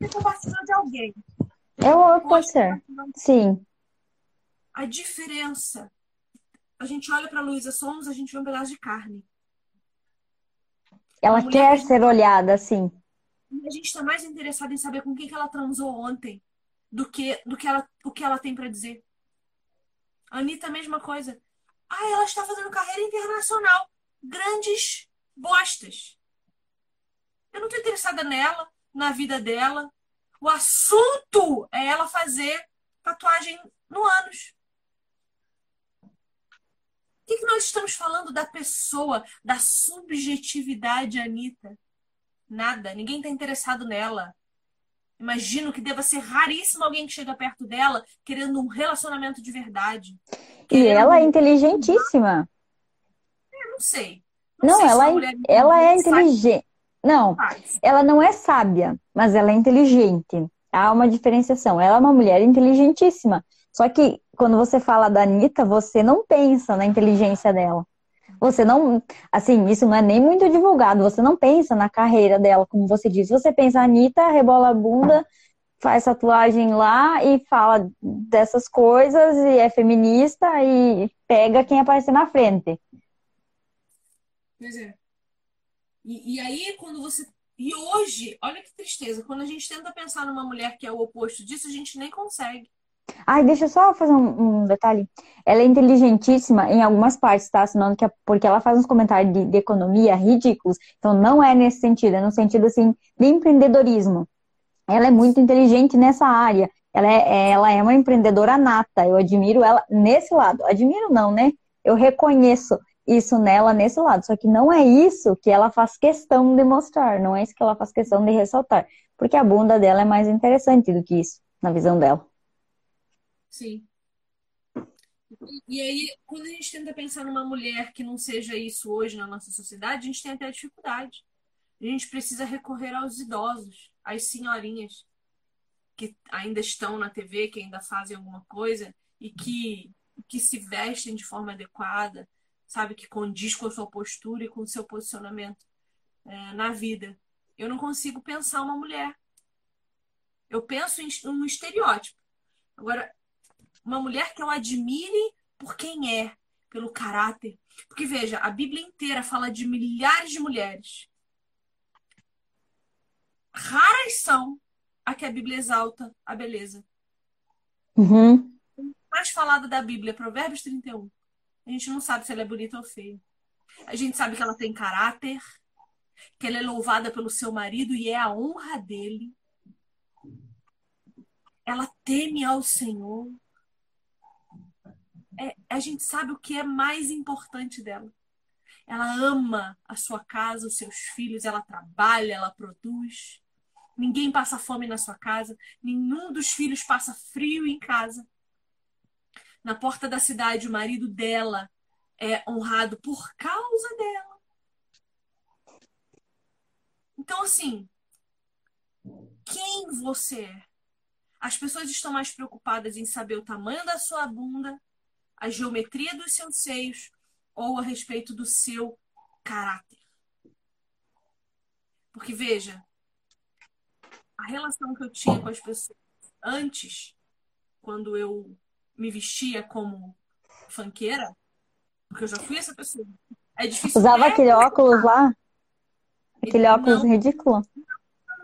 Você compartilhou de alguém. Eu, pode ser. Sim. A diferença. A gente olha para Luísa Sonza, a gente vê um pedaço de carne. Ela quer ser olhada assim. A gente está mais interessado em saber com quem que ela transou ontem do que do que ela, o que ela tem para dizer. A Anitta, a mesma coisa. Ah, ela está fazendo carreira internacional. Grandes bostas. Eu não estou interessada nela, na vida dela. O assunto é ela fazer tatuagem no ânus que, que nós estamos falando da pessoa, da subjetividade, Anitta? Nada. Ninguém está interessado nela. Imagino que deva ser raríssimo alguém que chega perto dela querendo um relacionamento de verdade. E ela é inteligentíssima. Eu não sei. Não, não sei ela, é, ela é inteligente. Não, ela não é sábia, mas ela é inteligente. Há uma diferenciação. Ela é uma mulher inteligentíssima. Só que quando você fala da Anitta, você não pensa na inteligência dela. Você não, assim, isso não é nem muito divulgado. Você não pensa na carreira dela, como você diz. Você pensa, Anitta, rebola a bunda, faz tatuagem lá e fala dessas coisas e é feminista e pega quem aparecer na frente. Pois é. E, e aí, quando você. E hoje, olha que tristeza, quando a gente tenta pensar numa mulher que é o oposto disso, a gente nem consegue. Ai, deixa eu só fazer um, um, detalhe. Ela é inteligentíssima em algumas partes, tá? Senão que é porque ela faz uns comentários de, de, economia ridículos. Então não é nesse sentido, é no sentido assim de empreendedorismo. Ela é muito inteligente nessa área. Ela é, ela é uma empreendedora nata. Eu admiro ela nesse lado. Admiro não, né? Eu reconheço isso nela nesse lado. Só que não é isso que ela faz questão de mostrar. Não é isso que ela faz questão de ressaltar. Porque a bunda dela é mais interessante do que isso, na visão dela. Sim. E aí, quando a gente tenta pensar numa mulher que não seja isso hoje na nossa sociedade, a gente tem até dificuldade. A gente precisa recorrer aos idosos, às senhorinhas que ainda estão na TV, que ainda fazem alguma coisa e que, que se vestem de forma adequada, sabe, que condiz com a sua postura e com o seu posicionamento é, na vida. Eu não consigo pensar uma mulher. Eu penso em um estereótipo. Agora, uma mulher que eu admire por quem é, pelo caráter. Porque veja, a Bíblia inteira fala de milhares de mulheres. Raras são a que a Bíblia exalta a beleza. Uhum. mais falada da Bíblia, Provérbios 31. A gente não sabe se ela é bonita ou feia. A gente sabe que ela tem caráter. que ela é louvada pelo seu marido e é a honra dele. Ela teme ao Senhor. É, a gente sabe o que é mais importante dela. Ela ama a sua casa, os seus filhos, ela trabalha, ela produz. Ninguém passa fome na sua casa, nenhum dos filhos passa frio em casa. Na porta da cidade, o marido dela é honrado por causa dela. Então, assim, quem você é? As pessoas estão mais preocupadas em saber o tamanho da sua bunda, a geometria dos seus seios ou a respeito do seu caráter. Porque, veja, a relação que eu tinha com as pessoas antes, quando eu me vestia como fanqueira, porque eu já fui essa pessoa. É difícil. Usava aquele óculos lá? Aquele Não. óculos ridículo?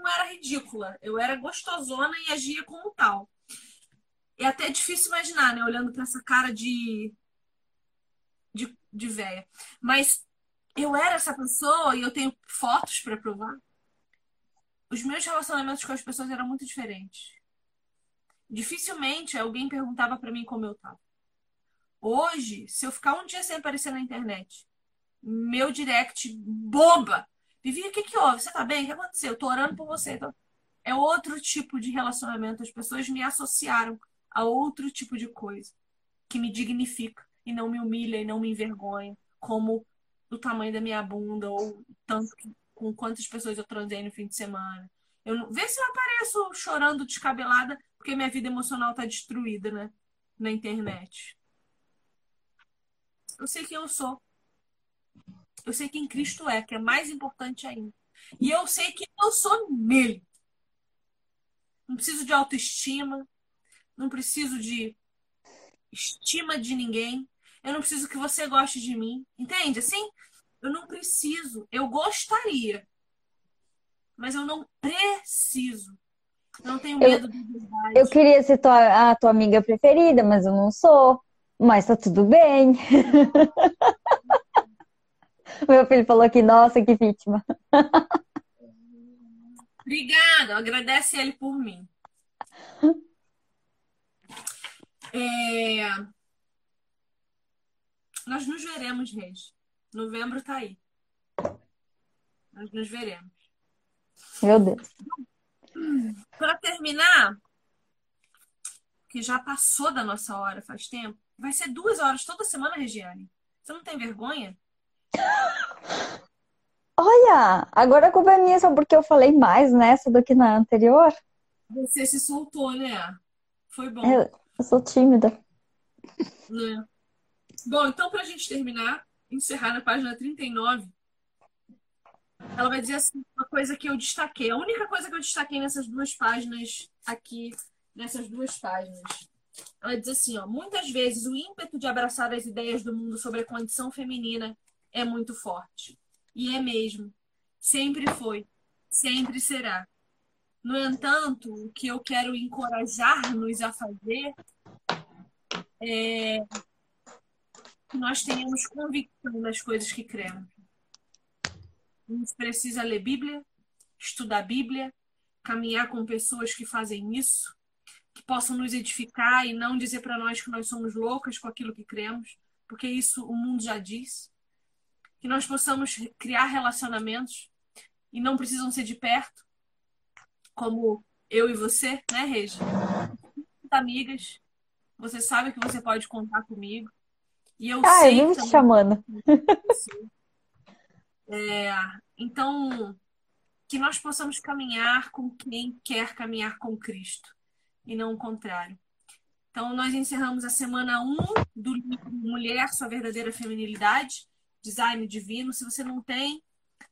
não era ridícula. Eu era gostosona e agia como tal. É até difícil imaginar, né? Olhando para essa cara de, de, de véia. Mas eu era essa pessoa e eu tenho fotos para provar. Os meus relacionamentos com as pessoas eram muito diferentes. Dificilmente alguém perguntava para mim como eu tava. Hoje, se eu ficar um dia sem aparecer na internet, meu direct bomba. Vivi, o que que houve? Você tá bem? O que aconteceu? Eu tô orando por você. Então, é outro tipo de relacionamento. As pessoas me associaram a outro tipo de coisa que me dignifica e não me humilha e não me envergonha, como o tamanho da minha bunda ou tanto que, com quantas pessoas eu transei no fim de semana. Eu não... Vê se eu apareço chorando descabelada porque minha vida emocional tá destruída, né? Na internet. Eu sei quem eu sou. Eu sei quem Cristo é, que é mais importante ainda. E eu sei que eu sou nele. Não preciso de autoestima, não preciso de estima de ninguém. Eu não preciso que você goste de mim. Entende? Assim, eu não preciso. Eu gostaria. Mas eu não preciso. Eu não tenho medo da verdade. Eu queria ser tua, a tua amiga preferida, mas eu não sou. Mas tá tudo bem. Meu filho falou que, nossa, que vítima. Obrigada, agradece ele por mim. É... Nós nos veremos, Reis. Novembro tá aí. Nós nos veremos. Meu Deus. Para terminar, que já passou da nossa hora faz tempo, vai ser duas horas toda semana, Regiane. Você não tem vergonha? Olha, agora a culpa é minha só porque eu falei mais nessa do que na anterior. Você se soltou, né? Foi bom. Eu, eu sou tímida. Né? Bom, então para a gente terminar, encerrar na página 39, ela vai dizer assim, uma coisa que eu destaquei. A única coisa que eu destaquei nessas duas páginas aqui, nessas duas páginas. Ela diz assim, ó, muitas vezes o ímpeto de abraçar as ideias do mundo sobre a condição feminina é muito forte. E é mesmo. Sempre foi. Sempre será. No entanto, o que eu quero encorajar-nos a fazer é que nós tenhamos convicção das coisas que cremos. A gente precisa ler Bíblia, estudar Bíblia, caminhar com pessoas que fazem isso, que possam nos edificar e não dizer para nós que nós somos loucas com aquilo que cremos, porque isso o mundo já diz. Que nós possamos criar relacionamentos e não precisam ser de perto, como eu e você, né, Regi? Amigas, você sabe que você pode contar comigo. E eu Ah, eu sei te também chamando. É, então, que nós possamos caminhar com quem quer caminhar com Cristo e não o contrário. Então, nós encerramos a semana 1 do livro Mulher, Sua Verdadeira Feminilidade, Design Divino. Se você não tem,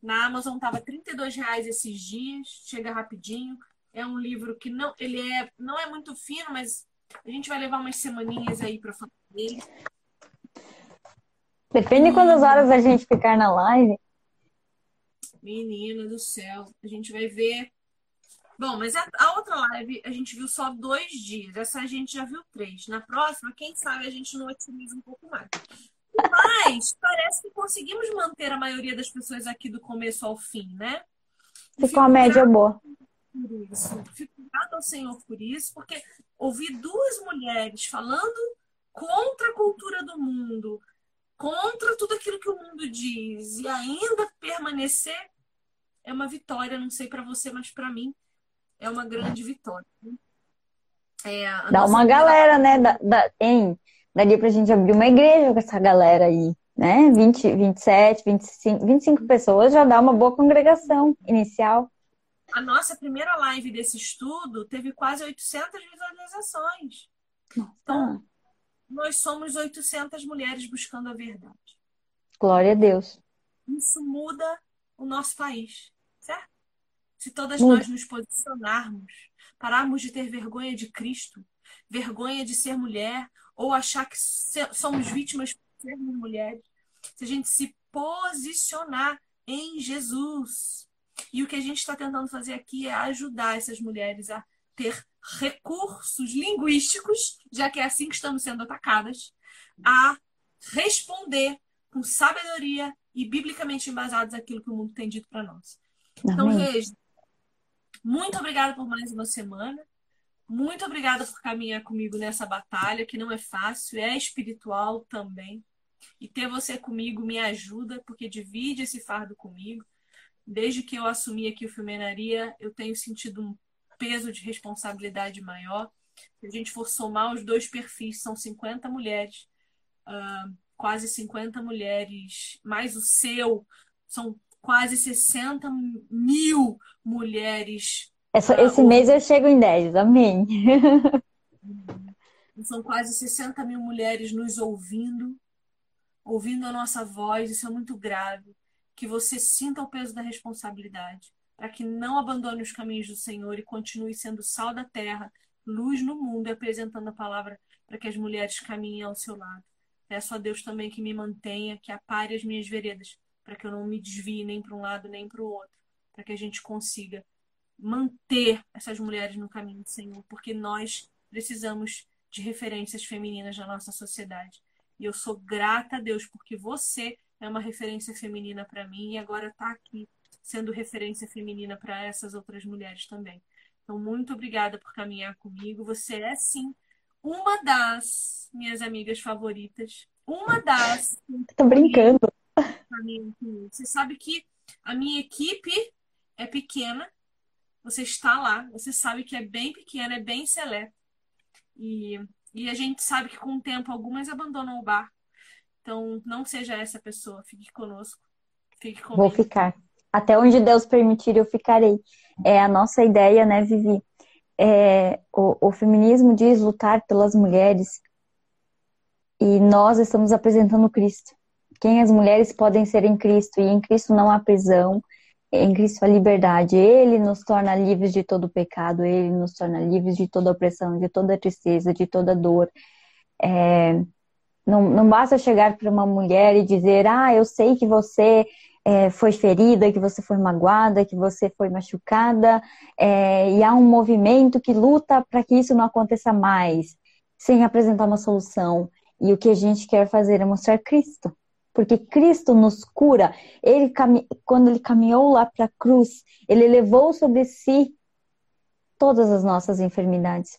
na Amazon estava 32 reais esses dias, chega rapidinho. É um livro que não, ele é, não é muito fino, mas a gente vai levar umas semaninhas aí para falar dele. Depende de quantas horas a gente ficar na live. Menina do céu, a gente vai ver. Bom, mas a, a outra live a gente viu só dois dias. Essa a gente já viu três. Na próxima, quem sabe a gente não otimiza um pouco mais. Mas parece que conseguimos manter a maioria das pessoas aqui do começo ao fim, né? Ficou a média boa. Por isso. Fico grata ao Senhor por isso, porque ouvir duas mulheres falando contra a cultura do mundo, contra tudo aquilo que o mundo diz e ainda permanecer é uma vitória. Não sei para você, mas para mim é uma grande vitória. É, Dá uma galera, né? Da, da, hein? Daria pra gente abrir uma igreja com essa galera aí, né? 20, 27, 25, 25 pessoas já dá uma boa congregação inicial. A nossa primeira live desse estudo teve quase 800 visualizações. Nossa. Então, nós somos 800 mulheres buscando a verdade. Glória a Deus. Isso muda o nosso país, certo? Se todas nós nos posicionarmos, pararmos de ter vergonha de Cristo, vergonha de ser mulher, ou achar que somos vítimas por sermos mulheres, se a gente se posicionar em Jesus. E o que a gente está tentando fazer aqui é ajudar essas mulheres a ter recursos linguísticos, já que é assim que estamos sendo atacadas, a responder com sabedoria e biblicamente embasados aquilo que o mundo tem dito para nós. Então, Regis, muito obrigada por mais uma semana. Muito obrigada por caminhar comigo nessa batalha, que não é fácil, é espiritual também. E ter você comigo me ajuda, porque divide esse fardo comigo. Desde que eu assumi aqui o Filmenaria, eu tenho sentido um peso de responsabilidade maior. Se a gente for somar os dois perfis, são 50 mulheres, uh, quase 50 mulheres, mais o seu, são quase 60 mil mulheres. Essa, uh, esse mês eu chego em 10, amém. São quase 60 mil mulheres nos ouvindo, ouvindo a nossa voz, isso é muito grave. Que você sinta o peso da responsabilidade para que não abandone os caminhos do Senhor e continue sendo sal da terra, luz no mundo e apresentando a palavra para que as mulheres caminhem ao seu lado. Peço a Deus também que me mantenha, que apare as minhas veredas, para que eu não me desvie nem para um lado nem para o outro, para que a gente consiga manter essas mulheres no caminho do Senhor, porque nós precisamos de referências femininas na nossa sociedade. E eu sou grata a Deus porque você é uma referência feminina para mim e agora está aqui sendo referência feminina para essas outras mulheres também. Então, muito obrigada por caminhar comigo. Você é, sim, uma das minhas amigas favoritas. Uma das. Tô brincando. Você sabe que a minha equipe é pequena. Você está lá, você sabe que é bem pequena, é bem seleta. E, e a gente sabe que com o tempo algumas abandonam o bar. Então, não seja essa pessoa. Fique conosco. Fique comigo. Vou ficar. Até onde Deus permitir, eu ficarei. É a nossa ideia, né, Vivi? É, o, o feminismo diz lutar pelas mulheres e nós estamos apresentando Cristo. Quem as mulheres podem ser em Cristo e em Cristo não há prisão, em Cristo há liberdade. Ele nos torna livres de todo pecado, ele nos torna livres de toda opressão, de toda tristeza, de toda dor. É, não, não basta chegar para uma mulher e dizer: Ah, eu sei que você é, foi ferida, que você foi magoada, que você foi machucada, é, e há um movimento que luta para que isso não aconteça mais, sem apresentar uma solução. E o que a gente quer fazer é mostrar Cristo, porque Cristo nos cura. Ele quando ele caminhou lá para a cruz, ele levou sobre si todas as nossas enfermidades.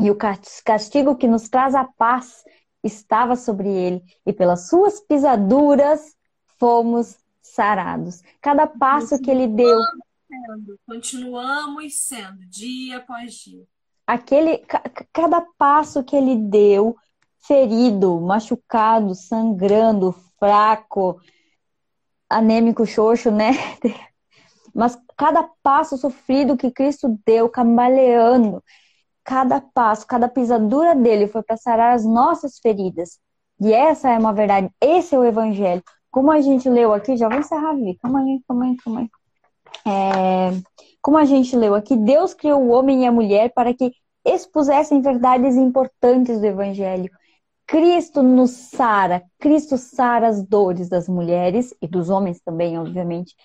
E o castigo que nos traz a paz estava sobre ele, e pelas suas pisaduras fomos sarados. Cada passo que ele deu. Sendo, continuamos sendo, dia após dia. Aquele, cada passo que ele deu, ferido, machucado, sangrando, fraco, anêmico, xoxo, né? Mas cada passo sofrido que Cristo deu, cambaleando, cada passo, cada pisadura dele foi para sarar as nossas feridas. E essa é uma verdade, esse é o evangelho. Como a gente leu aqui, já vou encerrar, Vi. Calma aí, calma aí, calma aí. É, como a gente leu aqui, Deus criou o homem e a mulher para que expusessem verdades importantes do Evangelho. Cristo nos sara, Cristo sara as dores das mulheres e dos homens também, obviamente.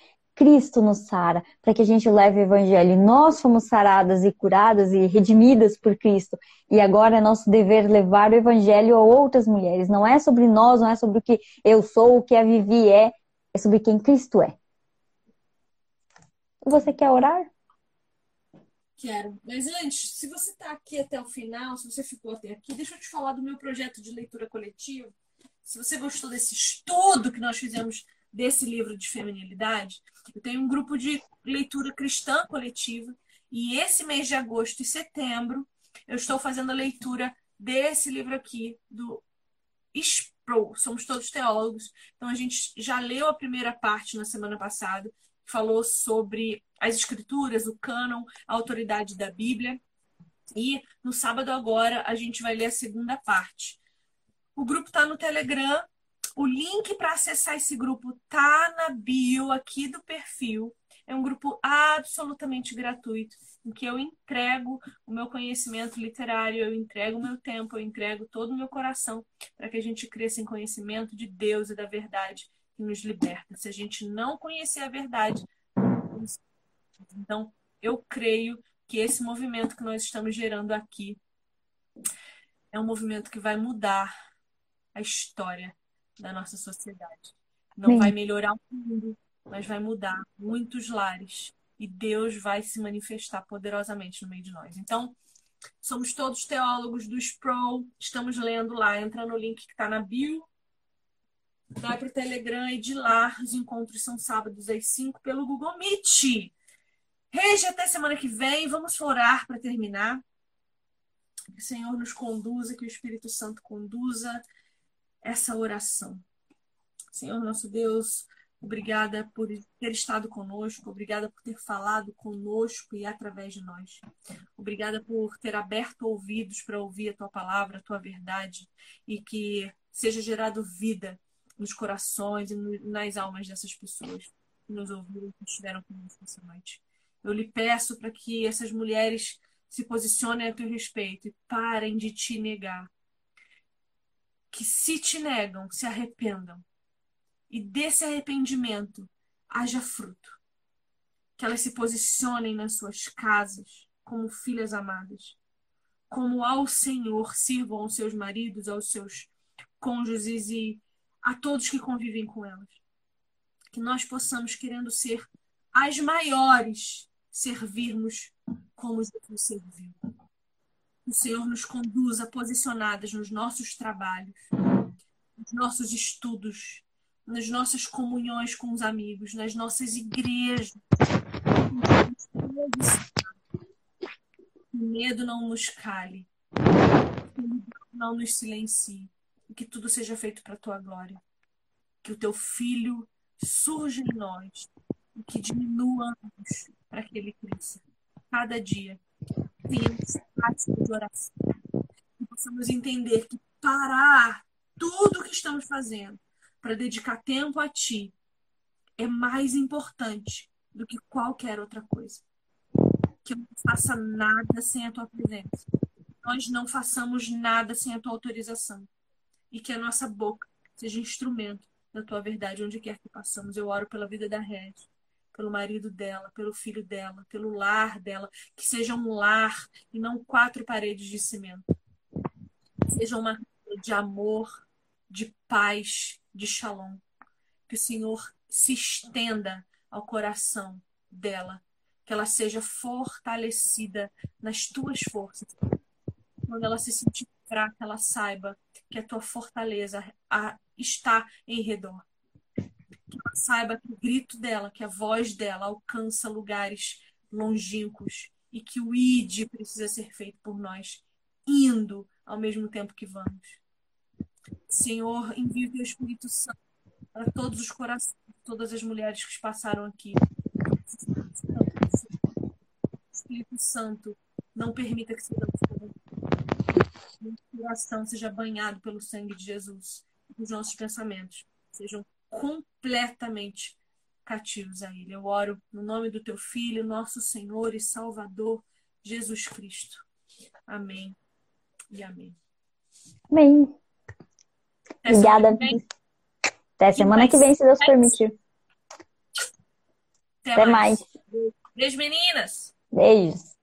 Cristo nos sara, para que a gente leve o evangelho. Nós fomos saradas e curadas e redimidas por Cristo. E agora é nosso dever levar o evangelho a outras mulheres. Não é sobre nós, não é sobre o que eu sou, o que a Vivi é, é sobre quem Cristo é. Você quer orar? Quero. Mas antes, se você está aqui até o final, se você ficou até aqui, deixa eu te falar do meu projeto de leitura coletiva. Se você gostou desse estudo que nós fizemos desse livro de feminilidade, eu tenho um grupo de leitura cristã coletiva e esse mês de agosto e setembro eu estou fazendo a leitura desse livro aqui do Spro. Somos todos teólogos. Então a gente já leu a primeira parte na semana passada, que falou sobre as escrituras, o cânon, a autoridade da Bíblia. E no sábado agora a gente vai ler a segunda parte. O grupo está no Telegram o link para acessar esse grupo tá na bio aqui do perfil. É um grupo absolutamente gratuito, em que eu entrego o meu conhecimento literário, eu entrego o meu tempo, eu entrego todo o meu coração para que a gente cresça em conhecimento de Deus e da verdade que nos liberta. Se a gente não conhecer a verdade, então eu creio que esse movimento que nós estamos gerando aqui é um movimento que vai mudar a história da nossa sociedade. Não Sim. vai melhorar o mundo, mas vai mudar muitos lares. E Deus vai se manifestar poderosamente no meio de nós. Então, somos todos teólogos do SPRO, estamos lendo lá, entra no link que está na bio, vai para o Telegram e de lá os encontros são sábados às 5 pelo Google Meet. Rege até semana que vem, vamos orar para terminar. Que o Senhor nos conduza, que o Espírito Santo conduza essa oração. Senhor nosso Deus, obrigada por ter estado conosco, obrigada por ter falado conosco e através de nós. Obrigada por ter aberto ouvidos para ouvir a tua palavra, a tua verdade e que seja gerado vida nos corações e nas almas dessas pessoas que nos ouviram, que estiveram conosco essa noite. Eu lhe peço para que essas mulheres se posicionem a teu respeito e parem de te negar que se te negam, se arrependam. E desse arrependimento haja fruto. Que elas se posicionem nas suas casas como filhas amadas. Como ao Senhor sirvam aos seus maridos, aos seus cônjuges e a todos que convivem com elas. Que nós possamos, querendo ser as maiores, servirmos como Jesus serviu o Senhor nos conduza posicionadas nos nossos trabalhos, nos nossos estudos, nas nossas comunhões com os amigos, nas nossas igrejas. Que o medo não nos cale, que o não nos silencie, e que tudo seja feito para a tua glória. Que o teu filho surja em nós e que diminuamos para que ele cresça cada dia tenhamos prática de oração. Que possamos entender que parar tudo o que estamos fazendo para dedicar tempo a Ti é mais importante do que qualquer outra coisa. Que eu não faça nada sem a Tua presença. Nós não façamos nada sem a Tua autorização. E que a nossa boca seja instrumento da Tua verdade onde quer que passamos. Eu oro pela vida da Rede pelo marido dela, pelo filho dela, pelo lar dela, que seja um lar e não quatro paredes de cimento. Seja uma de amor, de paz, de shalom. Que o Senhor se estenda ao coração dela, que ela seja fortalecida nas tuas forças. Quando ela se sentir fraca, ela saiba que a tua fortaleza está em redor saiba que o grito dela, que a voz dela alcança lugares longínquos e que o id precisa ser feito por nós, indo ao mesmo tempo que vamos. Senhor, envia o teu Espírito Santo para todos os corações, todas as mulheres que passaram aqui. Espírito Santo, não permita que sejamos o coração seja banhado pelo sangue de Jesus, que os nossos pensamentos sejam completamente cativos a Ele. Eu oro no nome do Teu Filho, nosso Senhor e Salvador, Jesus Cristo. Amém e amém. Amém. Até Obrigada. Até semana que vem, se Deus permitir. Até, Até mais. mais. Beijo, meninas! Beijos.